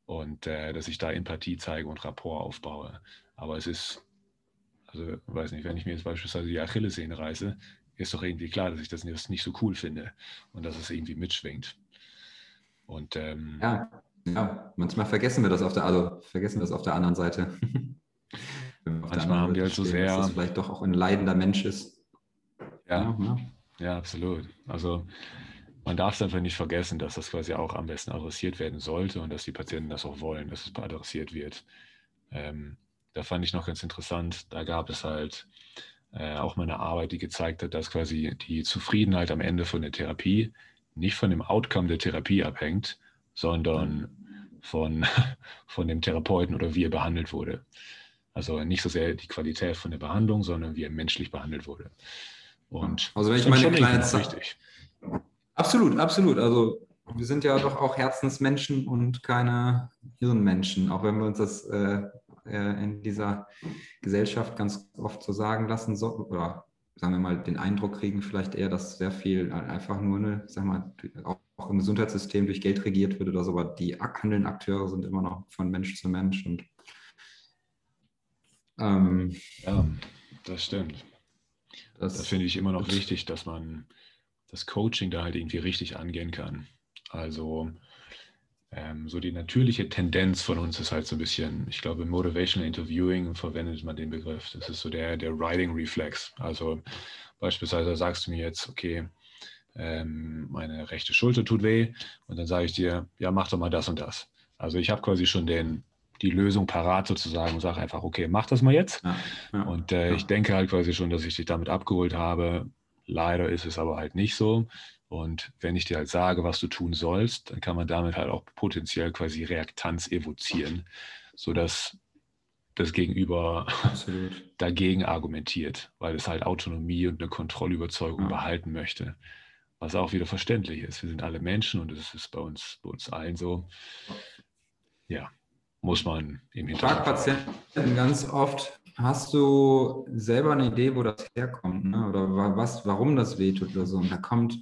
[SPEAKER 1] Und äh, dass ich da Empathie zeige und Rapport aufbaue. Aber es ist, also weiß nicht, wenn ich mir jetzt beispielsweise die Achillessehne reiße, ist doch irgendwie klar, dass ich das nicht so cool finde und dass es irgendwie mitschwingt. Und ähm,
[SPEAKER 2] ja. Ja, manchmal vergessen wir das auf der, also vergessen wir das auf der anderen Seite. [laughs]
[SPEAKER 1] manchmal haben die halt so sehr. Dass
[SPEAKER 2] das vielleicht doch auch ein leidender Mensch ist.
[SPEAKER 1] Ja, ja, ja, absolut. Also man darf es einfach nicht vergessen, dass das quasi auch am besten adressiert werden sollte und dass die Patienten das auch wollen, dass es adressiert wird. Ähm, da fand ich noch ganz interessant, da gab es halt äh, auch mal eine Arbeit, die gezeigt hat, dass quasi die Zufriedenheit am Ende von der Therapie nicht von dem Outcome der Therapie abhängt, sondern von, [laughs] von dem Therapeuten oder wie er behandelt wurde. Also nicht so sehr die Qualität von der Behandlung, sondern wie er menschlich behandelt wurde. Und
[SPEAKER 2] also wenn ich meine kleine Zeit. Absolut, absolut. Also wir sind ja doch auch Herzensmenschen und keine Hirnmenschen, auch wenn wir uns das äh, äh in dieser Gesellschaft ganz oft so sagen lassen, so, oder sagen wir mal den Eindruck kriegen, vielleicht eher, dass sehr viel einfach nur eine, sag mal, auch auch im Gesundheitssystem durch Geld regiert wird oder so, aber die handelnden Akteure sind immer noch von Mensch zu Mensch. Und,
[SPEAKER 1] ähm, ja, das stimmt. Das, das finde ich immer noch wichtig, dass man das Coaching da halt irgendwie richtig angehen kann. Also ähm, so die natürliche Tendenz von uns ist halt so ein bisschen, ich glaube, im Motivational Interviewing verwendet man den Begriff. Das ist so der, der Writing Reflex. Also beispielsweise sagst du mir jetzt, okay, ähm, meine rechte Schulter tut weh und dann sage ich dir, ja, mach doch mal das und das. Also ich habe quasi schon den, die Lösung parat sozusagen und sage einfach, okay, mach das mal jetzt. Ja, ja, und äh, ja. ich denke halt quasi schon, dass ich dich damit abgeholt habe. Leider ist es aber halt nicht so. Und wenn ich dir halt sage, was du tun sollst, dann kann man damit halt auch potenziell quasi Reaktanz evozieren, sodass das Gegenüber Absolut. [laughs] dagegen argumentiert, weil es halt Autonomie und eine Kontrollüberzeugung behalten möchte was auch wieder verständlich ist. Wir sind alle Menschen und es ist bei uns, bei uns allen so. Ja, muss man im
[SPEAKER 2] Hintergrund. Patienten ganz oft, hast du selber eine Idee, wo das herkommt, ne? oder was, warum das wehtut oder so? Und da kommt,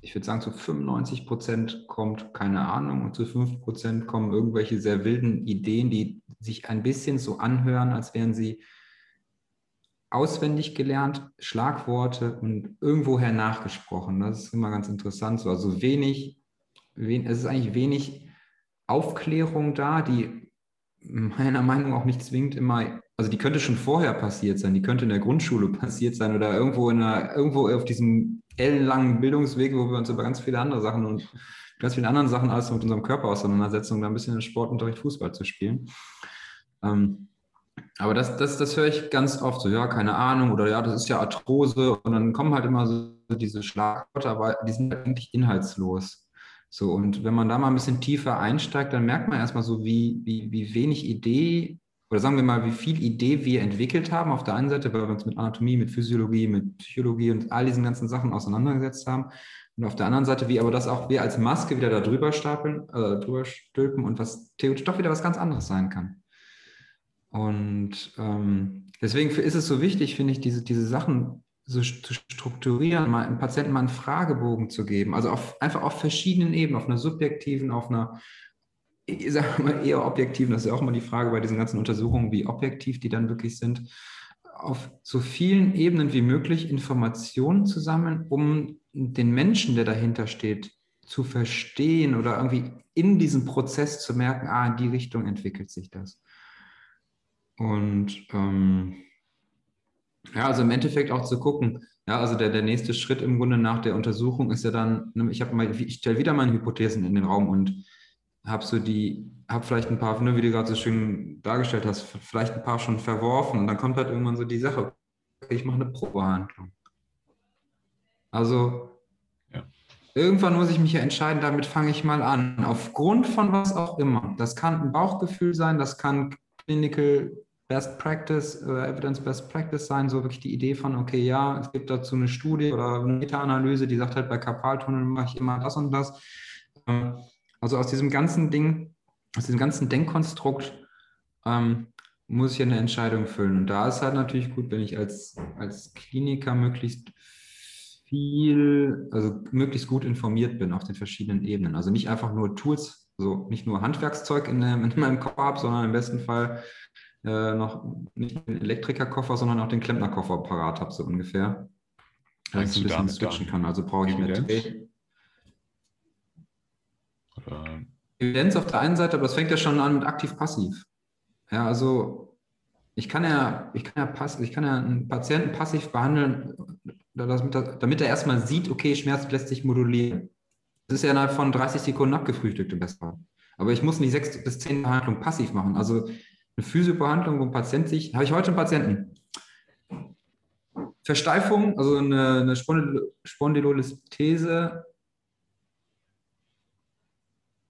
[SPEAKER 2] ich würde sagen, zu 95 Prozent kommt keine Ahnung und zu 5 Prozent kommen irgendwelche sehr wilden Ideen, die sich ein bisschen so anhören, als wären sie auswendig gelernt, Schlagworte und irgendwoher nachgesprochen. Das ist immer ganz interessant. So. Also wenig, wen, es ist eigentlich wenig Aufklärung da, die meiner Meinung nach auch nicht zwingend immer, also die könnte schon vorher passiert sein, die könnte in der Grundschule [laughs] passiert sein oder irgendwo in einer, irgendwo auf diesem ellenlangen Bildungsweg, wo wir uns über ganz viele andere Sachen und ganz viele anderen Sachen alles mit unserem Körper auseinandersetzen, um da ein bisschen in Sportunterricht Fußball zu spielen. Ähm, aber das, das, das höre ich ganz oft so, ja, keine Ahnung, oder ja, das ist ja Arthrose. Und dann kommen halt immer so diese Schlagworte, aber die sind halt eigentlich inhaltslos. So, und wenn man da mal ein bisschen tiefer einsteigt, dann merkt man erstmal so, wie, wie, wie wenig Idee, oder sagen wir mal, wie viel Idee wir entwickelt haben auf der einen Seite, weil wir uns mit Anatomie, mit Physiologie, mit Psychologie und all diesen ganzen Sachen auseinandergesetzt haben. Und auf der anderen Seite, wie aber das auch wir als Maske wieder da drüber stapeln, äh, drüber stülpen und was theoretisch doch wieder was ganz anderes sein kann. Und ähm, deswegen ist es so wichtig, finde ich, diese, diese Sachen so zu strukturieren, mal dem Patienten mal einen Fragebogen zu geben. Also auf, einfach auf verschiedenen Ebenen, auf einer subjektiven, auf einer, ich sage mal eher objektiven, das ist ja auch immer die Frage bei diesen ganzen Untersuchungen, wie objektiv die dann wirklich sind. auf so vielen Ebenen wie möglich Informationen zu sammeln, um den Menschen, der dahinter steht, zu verstehen oder irgendwie in diesem Prozess zu merken, ah, in die Richtung entwickelt sich das. Und ähm, ja, also im Endeffekt auch zu gucken, ja, also der, der nächste Schritt im Grunde nach der Untersuchung ist ja dann, ne, ich habe mal, ich stelle wieder meine Hypothesen in den Raum und habe so die, habe vielleicht ein paar, ne, wie du gerade so schön dargestellt hast, vielleicht ein paar schon verworfen und dann kommt halt irgendwann so die Sache, okay, ich mache eine Probehandlung. Also ja. irgendwann muss ich mich ja entscheiden, damit fange ich mal an, aufgrund von was auch immer. Das kann ein Bauchgefühl sein, das kann Clinical Best Practice, äh, Evidence Best Practice sein, so wirklich die Idee von, okay, ja, es gibt dazu eine Studie oder eine Meta-Analyse, die sagt halt, bei Karpaltunneln mache ich immer das und das. Ähm, also aus diesem ganzen Ding, aus diesem ganzen Denkkonstrukt ähm, muss ich eine Entscheidung füllen. Und da ist halt natürlich gut, wenn ich als, als Kliniker möglichst viel, also möglichst gut informiert bin auf den verschiedenen Ebenen. Also nicht einfach nur Tools, also nicht nur Handwerkszeug in, in meinem Kopf habe, sondern im besten Fall äh, noch nicht den Elektrikerkoffer, sondern auch den Klempnerkoffer parat habe, so ungefähr. Dass ich ein bisschen switchen kann. Also brauche ich mehr Tray. Evidenz auf der einen Seite, aber das fängt ja schon an mit aktiv-passiv. Ja, also ich kann ja, ich kann ja pass, ich kann ja einen Patienten passiv behandeln, damit er erstmal sieht, okay, Schmerz lässt sich modulieren. Das ist ja innerhalb von 30 Sekunden abgefrühstückt im besten. Aber ich muss nicht sechs bis zehn Behandlungen passiv machen. Also eine Physiobehandlung, wo ein Patient sich, habe ich heute einen Patienten. Versteifung, also eine, eine Spondylolithese,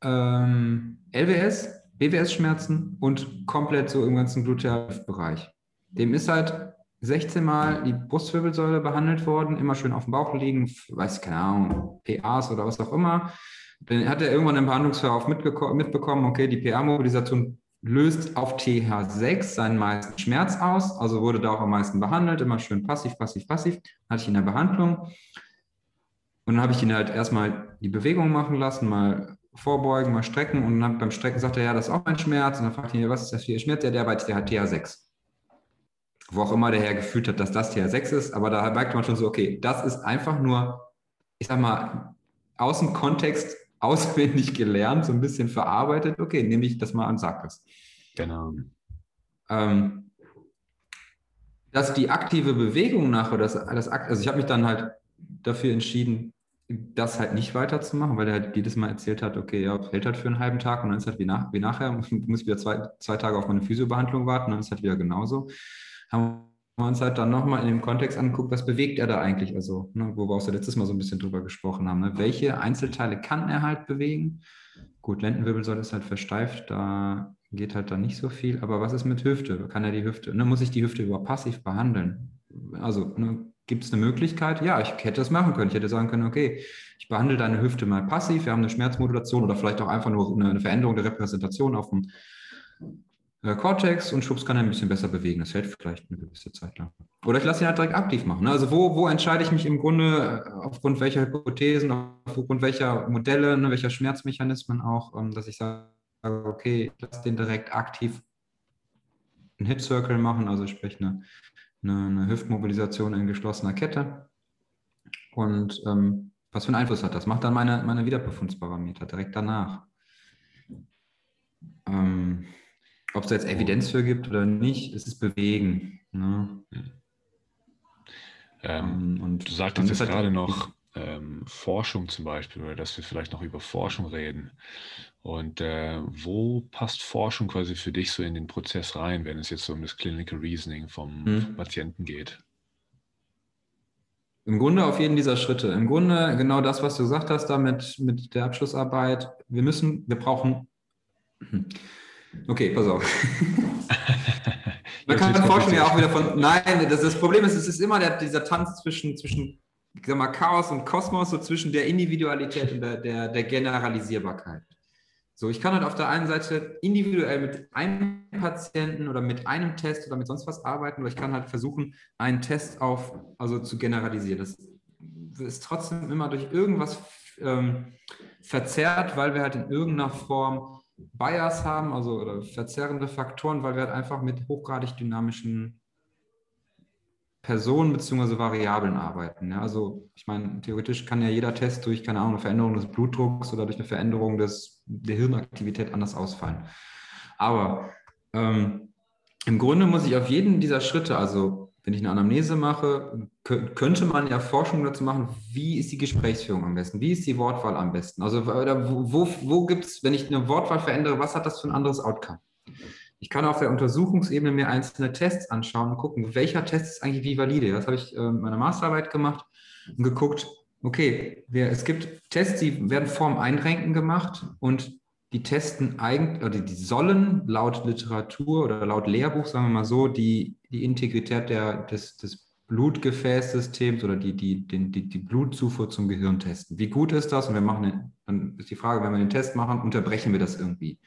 [SPEAKER 2] ähm, LWS, BWS-Schmerzen und komplett so im ganzen Glutealbereich. Dem ist halt 16 Mal die Brustwirbelsäule behandelt worden, immer schön auf dem Bauch liegen, weiß keine Ahnung, PAs oder was auch immer. Dann hat er irgendwann im Behandlungsverlauf mitbekommen, okay, die PA-Mobilisation löst auf TH6 seinen meisten Schmerz aus, also wurde da auch am meisten behandelt, immer schön passiv, passiv, passiv. Hatte ich in der Behandlung. Und dann habe ich ihn halt erstmal die Bewegung machen lassen, mal vorbeugen, mal strecken. Und dann beim Strecken sagt er, ja, das ist auch mein Schmerz. Und dann fragt ihn, was ist das für Ihr Schmerz? Ja, der der hat TH6. Wo auch immer der Herr gefühlt hat, dass das TH6 ist. Aber da merkt man schon so, okay, das ist einfach nur, ich sag mal, aus dem Kontext auswendig gelernt, so ein bisschen verarbeitet. Okay, nehme ich das mal an, sag das.
[SPEAKER 1] Genau.
[SPEAKER 2] Ähm, dass die aktive Bewegung nachher, das, das, also ich habe mich dann halt dafür entschieden, das halt nicht weiterzumachen, weil er halt jedes Mal erzählt hat, okay, ja, fällt halt für einen halben Tag und dann ist halt wie, nach, wie nachher, [laughs] muss ich wieder zwei, zwei Tage auf meine Physiobehandlung warten, dann ist halt wieder genauso. Haben wir uns halt dann nochmal in dem Kontext angeguckt, was bewegt er da eigentlich, also, ne, wo wir auch letztes Mal so ein bisschen drüber gesprochen haben, ne? welche Einzelteile kann er halt bewegen? Gut, Lendenwirbelsäule ist halt versteift, da geht halt dann nicht so viel, aber was ist mit Hüfte? Kann er die Hüfte, ne, muss ich die Hüfte über passiv behandeln? Also, ne, gibt es eine Möglichkeit? Ja, ich hätte das machen können. Ich hätte sagen können, okay, ich behandle deine Hüfte mal passiv, wir haben eine Schmerzmodulation oder vielleicht auch einfach nur eine, Veränderung der Repräsentation auf dem Cortex und Schubs kann er ein bisschen besser bewegen. Das hält vielleicht eine gewisse Zeit lang. Oder ich lasse ihn halt direkt aktiv machen. Ne? Also wo, wo entscheide ich mich im Grunde äh, aufgrund welcher Hypothesen, aufgrund welcher Modelle, ne, welcher Schmerzmechanismen auch, ähm, dass ich sage, okay, ich lasse den direkt aktiv einen Hip Circle machen, also sprich eine, eine, eine Hüftmobilisation in geschlossener Kette. Und ähm, was für einen Einfluss hat das? Macht dann meine, meine Wiederbefundsparameter direkt danach. Ähm, ob es da jetzt Evidenz für gibt oder nicht, es ist Bewegen. Ne?
[SPEAKER 1] Ähm, ähm und du sagtest jetzt halt gerade noch ähm, Forschung zum Beispiel, oder dass wir vielleicht noch über Forschung reden. Und äh, wo passt Forschung quasi für dich so in den Prozess rein, wenn es jetzt so um das Clinical Reasoning vom, hm. Patienten geht?
[SPEAKER 2] Im Grunde auf jeden dieser Schritte. Im Grunde genau das, was du gesagt hast, da mit, mit der Abschlussarbeit. Wir müssen, wir brauchen. Okay, pass auf. [laughs] Man kann Forschung ja auch wieder von. Nein, das, das Problem ist, es ist immer der, dieser Tanz zwischen, zwischen ich sag mal, Chaos und Kosmos, so zwischen der Individualität und der, der, der Generalisierbarkeit. So, ich kann halt auf der einen Seite individuell mit einem Patienten oder mit einem Test oder mit sonst was arbeiten, oder ich kann halt versuchen, einen Test auf, also zu generalisieren. Das ist trotzdem immer durch irgendwas ähm, verzerrt, weil wir halt in irgendeiner Form Bias haben, also oder verzerrende Faktoren, weil wir halt einfach mit hochgradig dynamischen Personen bzw. Variablen arbeiten. Ja? Also ich meine, theoretisch kann ja jeder Test durch, keine Ahnung, eine Veränderung des Blutdrucks oder durch eine Veränderung des, der Hirnaktivität anders ausfallen. Aber ähm, im Grunde muss ich auf jeden dieser Schritte, also wenn ich eine Anamnese mache, könnte man ja Forschung dazu machen, wie ist die Gesprächsführung am besten, wie ist die Wortwahl am besten. Also wo, wo, gibt es, wenn ich eine Wortwahl verändere, was hat das für ein anderes Outcome? Ich kann auf der Untersuchungsebene mir einzelne Tests anschauen und gucken, welcher Test ist eigentlich wie valide. Das habe ich äh, in meiner Masterarbeit gemacht und geguckt, okay, wir, es gibt Tests, die werden vorm Einrenken gemacht und die testen eigentlich, oder die sollen laut Literatur oder laut Lehrbuch, sagen wir mal so, die, die Integrität der, des, des Blutgefäßsystems oder die, die, den, die, die Blutzufuhr zum Gehirn testen. Wie gut ist das? Und wir machen dann ist die Frage, wenn wir den Test machen, unterbrechen wir das irgendwie?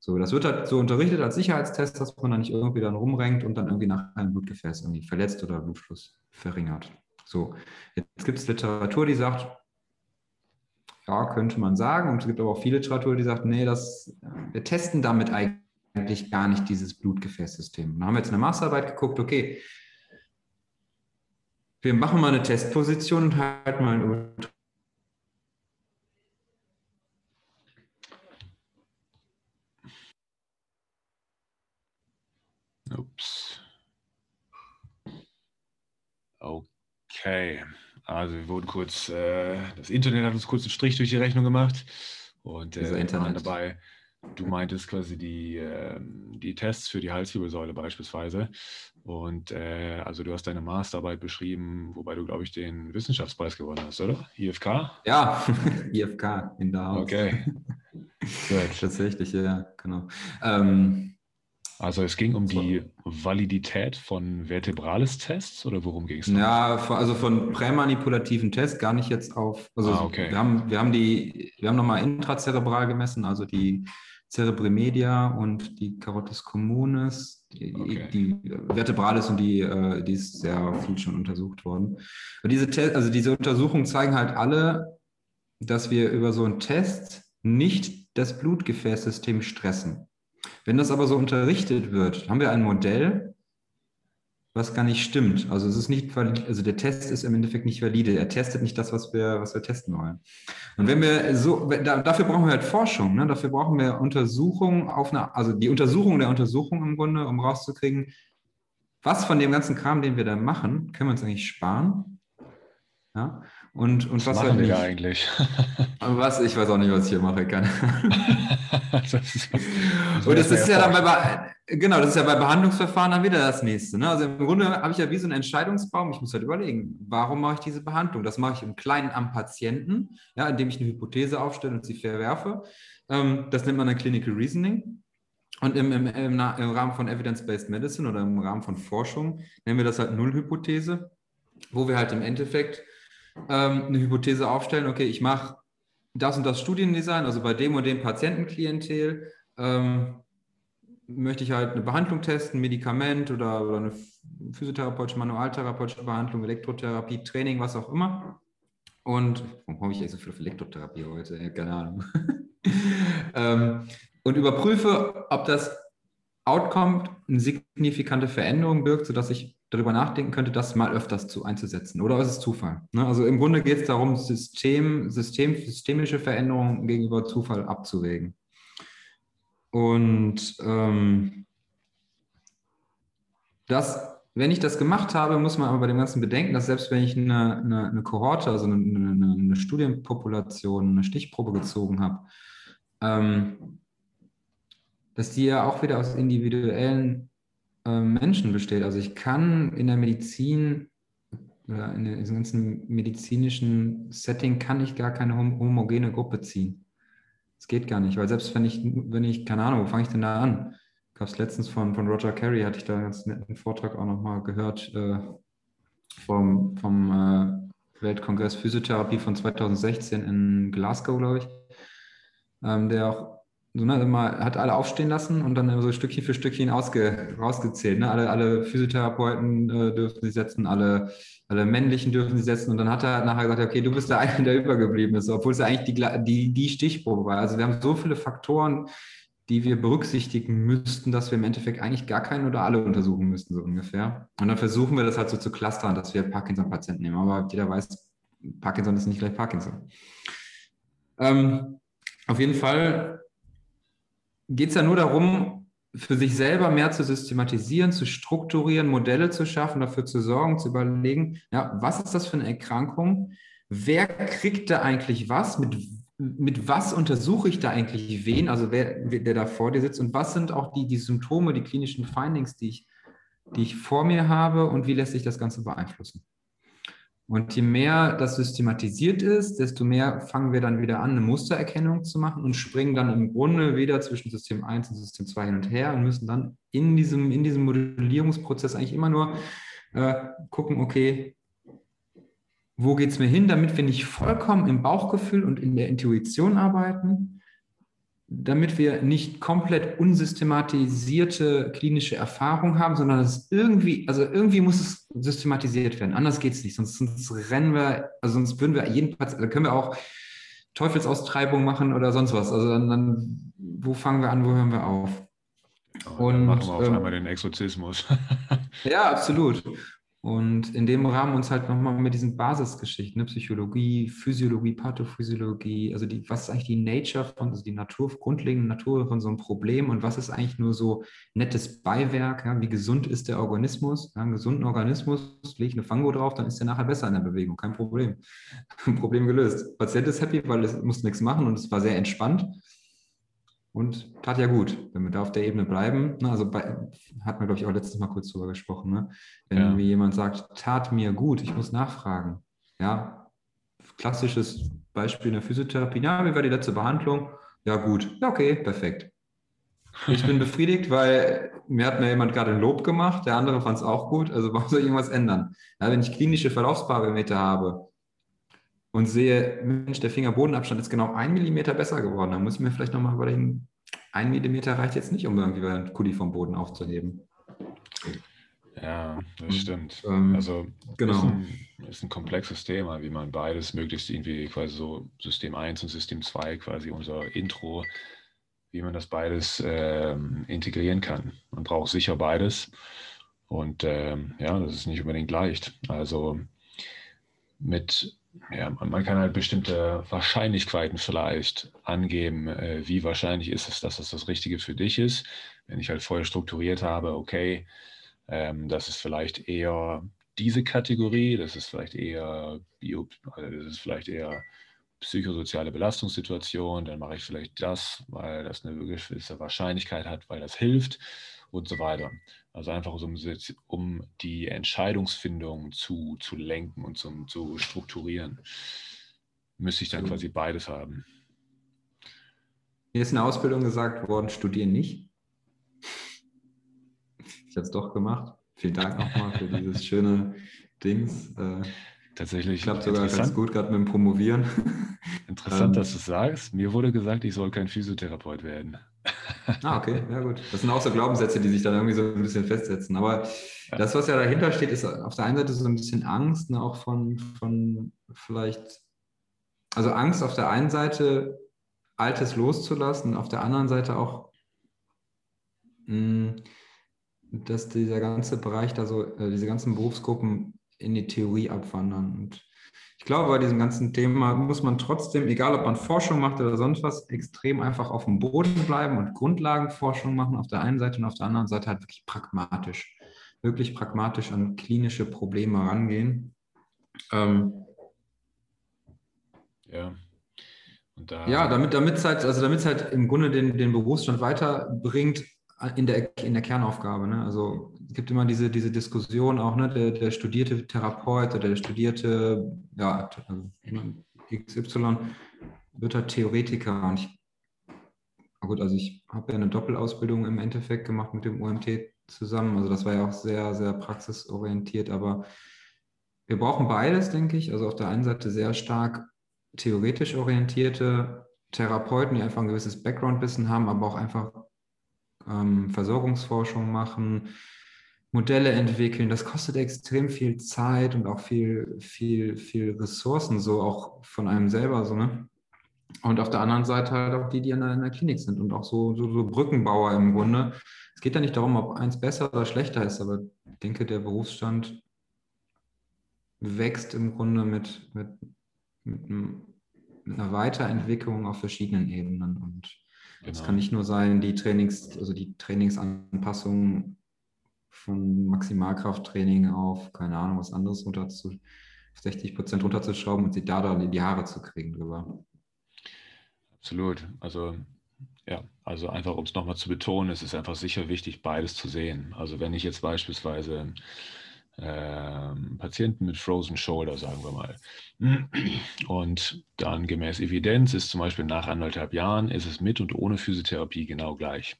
[SPEAKER 2] So, das wird halt so unterrichtet als Sicherheitstest, dass man da nicht irgendwie dann rumrenkt und dann irgendwie nach einem Blutgefäß irgendwie verletzt oder Blutfluss verringert. So, jetzt gibt es Literatur, die sagt, ja, könnte man sagen. Und es gibt aber auch viele Literatur, die sagt, nee, das, wir testen damit eigentlich gar nicht dieses Blutgefäßsystem. Da haben wir jetzt eine Masterarbeit geguckt, okay, wir machen mal eine Testposition und halten mal einen
[SPEAKER 1] Ups. Okay. Also wir wurden kurz, äh, das Internet hat uns kurz einen Strich durch die Rechnung gemacht und äh, Internet. dabei, du meintest quasi die, äh, die Tests für die Halswirbelsäule beispielsweise und äh, also du hast deine Masterarbeit beschrieben, wobei du, glaube ich, den Wissenschaftspreis gewonnen hast, oder? IFK?
[SPEAKER 2] Ja, [laughs] IFK in der Haus.
[SPEAKER 1] Okay. [laughs]
[SPEAKER 2] Tatsächlich, ja, genau. Ähm,
[SPEAKER 1] also es ging um die Validität von Vertebralis-Tests oder worum ging es?
[SPEAKER 2] Ja, also von prämanipulativen Tests, gar nicht jetzt auf. Also ah, okay. wir haben, wir haben die, wir haben nochmal intrazerebral gemessen, also die Cerebri Media und die Carotis communis, die, okay. die Vertebralis und die, äh, die ist sehr viel schon untersucht worden. Und diese, Test, also diese Untersuchungen zeigen halt alle, dass wir über so einen Test nicht das Blutgefäßsystem stressen. Wenn das aber so unterrichtet wird, haben wir ein Modell, was gar nicht stimmt. Also es ist nicht also der Test ist im Endeffekt nicht valide. Er testet nicht das, was wir, was wir testen wollen. Und wenn wir so, dafür brauchen wir halt Forschung, ne? dafür brauchen wir Untersuchungen auf eine, also die Untersuchung der Untersuchung im Grunde, um rauszukriegen, was von dem ganzen Kram, den wir da machen, können wir uns eigentlich sparen. Ja? Und, und was,
[SPEAKER 1] was machen halt wir eigentlich? [laughs]
[SPEAKER 2] was? Ich weiß auch nicht, was ich hier mache kann. [laughs] das ist, das und das ist ja dann bei, genau, das ist ja bei Behandlungsverfahren dann wieder das nächste. Ne? Also im Grunde habe ich ja wie so einen Entscheidungsbaum. Ich muss halt überlegen, warum mache ich diese Behandlung? Das mache ich im Kleinen am Patienten, ja, indem ich eine Hypothese aufstelle und sie verwerfe. Ähm, das nennt man dann Clinical Reasoning. Und im, im, im, im Rahmen von Evidence-Based Medicine oder im Rahmen von Forschung nennen wir das halt Nullhypothese, wo wir halt im Endeffekt ähm, eine Hypothese aufstellen, okay, ich mache das und das Studiendesign, also bei dem und dem Patientenklientel, ähm, möchte ich halt eine Behandlung testen, Medikament oder, oder eine physiotherapeutische, manualtherapeutische Behandlung, Elektrotherapie, Training, was auch immer. Und warum habe ich eigentlich so viel auf Elektrotherapie heute? Keine Ahnung. [laughs] ähm, und überprüfe, ob das Outcome eine signifikante Veränderung birgt, sodass ich darüber nachdenken könnte, das mal öfters zu einzusetzen. Oder ist es Zufall? Ne? Also im Grunde geht es darum, System, System, systemische Veränderungen gegenüber Zufall abzuwägen. Und ähm, das, wenn ich das gemacht habe, muss man aber bei dem Ganzen bedenken, dass selbst wenn ich eine, eine, eine Kohorte, also eine, eine, Studienpopulation, eine Stichprobe gezogen habe, ähm, dass die ja auch wieder aus individuellen äh, Menschen besteht. Also ich kann in der Medizin oder in diesem ganzen medizinischen Setting kann ich gar keine hom homogene Gruppe ziehen. Das geht gar nicht, weil selbst wenn ich, wenn ich, keine Ahnung, wo fange ich denn da an? Gab es letztens von, von Roger Carey, hatte ich da einen ganz netten Vortrag auch nochmal gehört, äh, vom, vom äh, Weltkongress Physiotherapie von 2016 in Glasgow, glaube ich, ähm, der auch so, ne, immer, hat alle aufstehen lassen und dann so Stückchen für Stückchen ausge, rausgezählt. Ne? Alle, alle Physiotherapeuten äh, dürfen sie setzen, alle, alle männlichen dürfen sie setzen. Und dann hat er nachher gesagt, okay, du bist der [laughs] eine, der übergeblieben ist, obwohl es ja eigentlich die, die, die Stichprobe war. Also wir haben so viele Faktoren, die wir berücksichtigen müssten, dass wir im Endeffekt eigentlich gar keinen oder alle untersuchen müssten, so ungefähr. Und dann versuchen wir das halt so zu clustern, dass wir Parkinson-Patienten nehmen. Aber jeder weiß, Parkinson ist nicht gleich Parkinson. Ähm, auf jeden Fall geht es ja nur darum, für sich selber mehr zu systematisieren, zu strukturieren, Modelle zu schaffen, dafür zu sorgen, zu überlegen, ja, was ist das für eine Erkrankung? Wer kriegt da eigentlich was? Mit mit was untersuche ich da eigentlich wen, also wer, der da vor dir sitzt und was sind auch die, die Symptome, die klinischen Findings, die ich, die ich vor mir habe und wie lässt sich das Ganze beeinflussen. Und je mehr das systematisiert ist, desto mehr fangen wir dann wieder an, eine Mustererkennung zu machen und springen dann im Grunde wieder zwischen System 1 und System 2 hin und her und müssen dann in diesem, in diesem Modellierungsprozess eigentlich immer nur äh, gucken, okay, wo geht es mir hin, damit wir nicht vollkommen im Bauchgefühl und in der Intuition arbeiten, damit wir nicht komplett unsystematisierte klinische Erfahrung haben, sondern es irgendwie, also irgendwie muss es systematisiert werden. Anders geht es nicht, sonst, sonst, rennen wir, also sonst würden wir jedenfalls, da können wir auch Teufelsaustreibung machen oder sonst was. Also dann, dann wo fangen wir an, wo hören wir auf?
[SPEAKER 1] Und, und machen wir auf ähm, einmal den Exorzismus.
[SPEAKER 2] ja, absolut. Und in dem Rahmen uns halt nochmal mit diesen Basisgeschichten, ne, Psychologie, Physiologie, Pathophysiologie, also die, was ist eigentlich die Nature von, also die Natur, grundlegende Natur von so einem Problem und was ist eigentlich nur so nettes Beiwerk, ja, wie gesund ist der Organismus, ja, einen gesunden Organismus, lege ich eine Fango drauf, dann ist der nachher besser in der Bewegung, kein Problem. [laughs] Problem gelöst. Patient ist happy, weil es muss nichts machen und es war sehr entspannt und tat ja gut, wenn wir da auf der Ebene bleiben. Ne, also bei, hat man, glaube ich, auch letztes Mal kurz drüber gesprochen. Ne? Wenn ja. mir jemand sagt, tat mir gut, ich muss nachfragen. Ja, klassisches Beispiel in der Physiotherapie. Ja, wie war die letzte Behandlung? Ja, gut. Ja, okay, perfekt. Ich bin befriedigt, weil mir hat mir jemand gerade ein Lob gemacht, der andere fand es auch gut. Also warum soll ich irgendwas ändern? Ja, wenn ich klinische Verlaufsparameter habe, und sehe, Mensch, der Fingerbodenabstand ist genau ein Millimeter besser geworden, dann muss ich mir vielleicht nochmal überlegen, ein Millimeter reicht jetzt nicht, um irgendwie einen Kuli vom Boden aufzuheben.
[SPEAKER 1] Ja, das stimmt. Ähm, also genau. ist, ein, ist ein komplexes Thema, wie man beides möglichst irgendwie quasi so System 1 und System 2 quasi unser Intro, wie man das beides ähm, integrieren kann. Man braucht sicher beides. Und ähm, ja, das ist nicht unbedingt leicht. Also mit ja, man kann halt bestimmte Wahrscheinlichkeiten vielleicht angeben, äh, wie wahrscheinlich ist es, dass das das Richtige für dich ist. Wenn ich halt vorher strukturiert habe, okay, ähm, das ist vielleicht eher diese Kategorie, das ist vielleicht eher Bio, also das ist vielleicht eher psychosoziale Belastungssituation, dann mache ich vielleicht das, weil das eine gewisse Wahrscheinlichkeit hat, weil das hilft und so weiter. Also einfach um, um die Entscheidungsfindung zu, zu lenken und zum, zu strukturieren, müsste ich dann quasi beides haben.
[SPEAKER 2] Mir ist eine Ausbildung gesagt worden, studieren nicht. [laughs] Ich habe es doch gemacht. Vielen Dank [laughs] nochmal für dieses schöne Dings. Äh,
[SPEAKER 1] Tatsächlich.
[SPEAKER 2] Klappt sogar ganz gut, gerade mit dem Promovieren.
[SPEAKER 1] Interessant, ähm, dass du es sagst. Mir wurde gesagt, ich soll kein Physiotherapeut werden.
[SPEAKER 2] Ah, okay, [laughs] ja gut. Das sind auch so Glaubenssätze, die sich dann irgendwie so ein bisschen festsetzen. Aber ja. das, was ja dahinter steht, ist auf der einen Seite so ein bisschen Angst, ne, auch von, von vielleicht, also Angst auf der einen Seite, Altes loszulassen, auf der anderen Seite auch, mh, hm, dass dieser ganze Bereich, da so, äh, diese ganzen Berufsgruppen in die Theorie abwandern. Und ich glaube, bei diesem ganzen Thema muss man trotzdem, egal ob man Forschung macht oder sonst was, extrem einfach auf dem Boden bleiben und Grundlagenforschung machen auf der einen Seite und auf der anderen Seite halt wirklich pragmatisch, wirklich pragmatisch an klinische Probleme rangehen. Ähm,
[SPEAKER 1] ja.
[SPEAKER 2] Da ja, damit es halt, also halt im Grunde den, den Berufsstand weiterbringt, in der, in der Kernaufgabe. Ne? Also gibt immer diese, diese Diskussion auch, ne? der, der studierte Therapeut oder der studierte ja, also XY wird halt Theoretiker. Und ich, gut, also ich habe ja eine Doppelausbildung im Endeffekt gemacht mit dem UMT zusammen. Also das war ja auch sehr, sehr praxisorientiert, aber wir brauchen beides, denke ich. Also auf der einen Seite sehr stark theoretisch orientierte Therapeuten, die einfach ein gewisses Background-Wissen haben, aber auch einfach ähm, Versorgungsforschung machen, Modelle entwickeln. Das kostet extrem viel Zeit und auch viel, viel, viel Ressourcen, so auch von einem selber so, ne? Und auf der anderen Seite halt auch die, die in der, in der Klinik sind und auch so, so, so, Brückenbauer im Grunde. Es geht ja nicht darum, ob eins besser oder schlechter ist, aber ich denke, der Berufsstand wächst im Grunde mit, mit, mit, mit einer Weiterentwicklung auf verschiedenen Ebenen. Und es genau. kann nicht nur sein, die Trainings, also die Trainingsanpassung von Maximalkrafttraining auf, keine Ahnung, was anderes runter zu 60 Prozent runterzuschrauben und sie da dann in die Haare zu kriegen drüber.
[SPEAKER 1] Absolut. Also ja, also einfach um es nochmal zu betonen, es ist einfach sicher wichtig, beides zu sehen. Also wenn ich jetzt beispielsweise ähm, Patienten mit Frozen Shoulder, sagen wir mal, und dann gemäß Evidenz ist zum Beispiel nach anderthalb Jahren, ist es mit und ohne Physiotherapie genau gleich.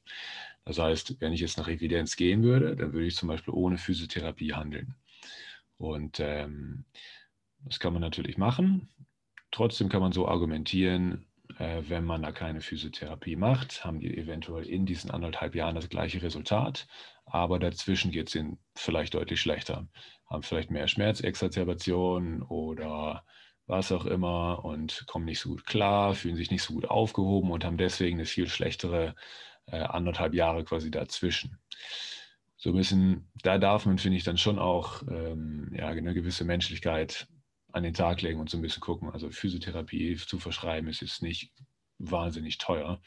[SPEAKER 1] Das heißt, wenn ich jetzt nach Evidenz gehen würde, dann würde ich zum Beispiel ohne Physiotherapie handeln. Und ähm, das kann man natürlich machen. Trotzdem kann man so argumentieren, äh, wenn man da keine Physiotherapie macht, haben die eventuell in diesen anderthalb Jahren das gleiche Resultat, aber dazwischen geht es ihnen vielleicht deutlich schlechter, haben vielleicht mehr Schmerzexazerbation oder was auch immer und kommen nicht so gut klar, fühlen sich nicht so gut aufgehoben und haben deswegen eine viel schlechtere äh, anderthalb Jahre quasi dazwischen. So ein bisschen, da darf man, finde ich, dann schon auch ähm, ja, eine gewisse Menschlichkeit an den Tag legen und so ein bisschen gucken. Also Physiotherapie zu verschreiben ist jetzt nicht wahnsinnig teuer.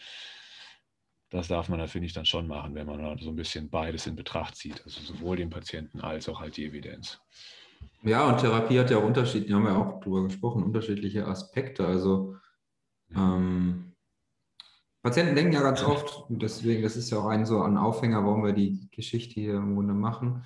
[SPEAKER 1] Das darf man da, finde ich, dann schon machen, wenn man so ein bisschen beides in Betracht zieht. Also sowohl den Patienten als auch halt die Evidenz.
[SPEAKER 2] Ja, und Therapie hat ja auch unterschiedliche, haben wir auch drüber gesprochen, unterschiedliche Aspekte. Also ähm, Patienten denken ja ganz oft, deswegen, das ist ja auch ein so ein Aufhänger, warum wir die Geschichte hier im Grunde machen.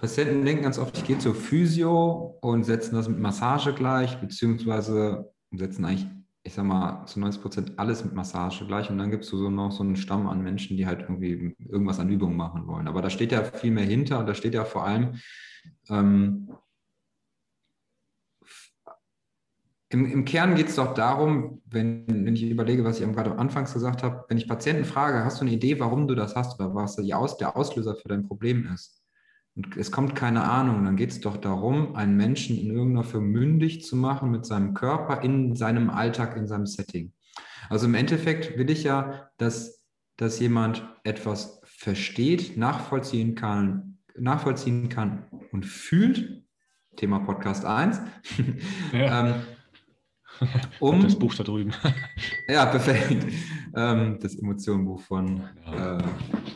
[SPEAKER 2] Patienten denken ganz oft, ich gehe zur Physio und setzen das mit Massage gleich, beziehungsweise setzen eigentlich, ich sag mal, zu 90 Prozent alles mit Massage gleich. Und dann gibt es so noch so einen Stamm an Menschen, die halt irgendwie irgendwas an Übungen machen wollen. Aber da steht ja viel mehr hinter und da steht ja vor allem, ähm, im, im, Kern geht es doch darum, wenn, wenn ich überlege, was ich gerade anfangs gesagt habe, wenn ich Patienten frage, hast du eine Idee, warum du das hast oder was der Auslöser für dein Problem ist? und es kommt keine Ahnung, dann geht es doch darum, einen Menschen in irgendeiner Form mündig zu machen mit seinem Körper in seinem Alltag, in seinem Setting. Also im Endeffekt will ich ja, dass, dass jemand etwas versteht, nachvollziehen kann, nachvollziehen kann und fühlt. Thema Podcast 1. Ja. [laughs] ähm, [laughs]
[SPEAKER 1] um, das Buch da drüben. [laughs]
[SPEAKER 2] ja, perfekt. Ähm, das Emotionenbuch von ja. äh,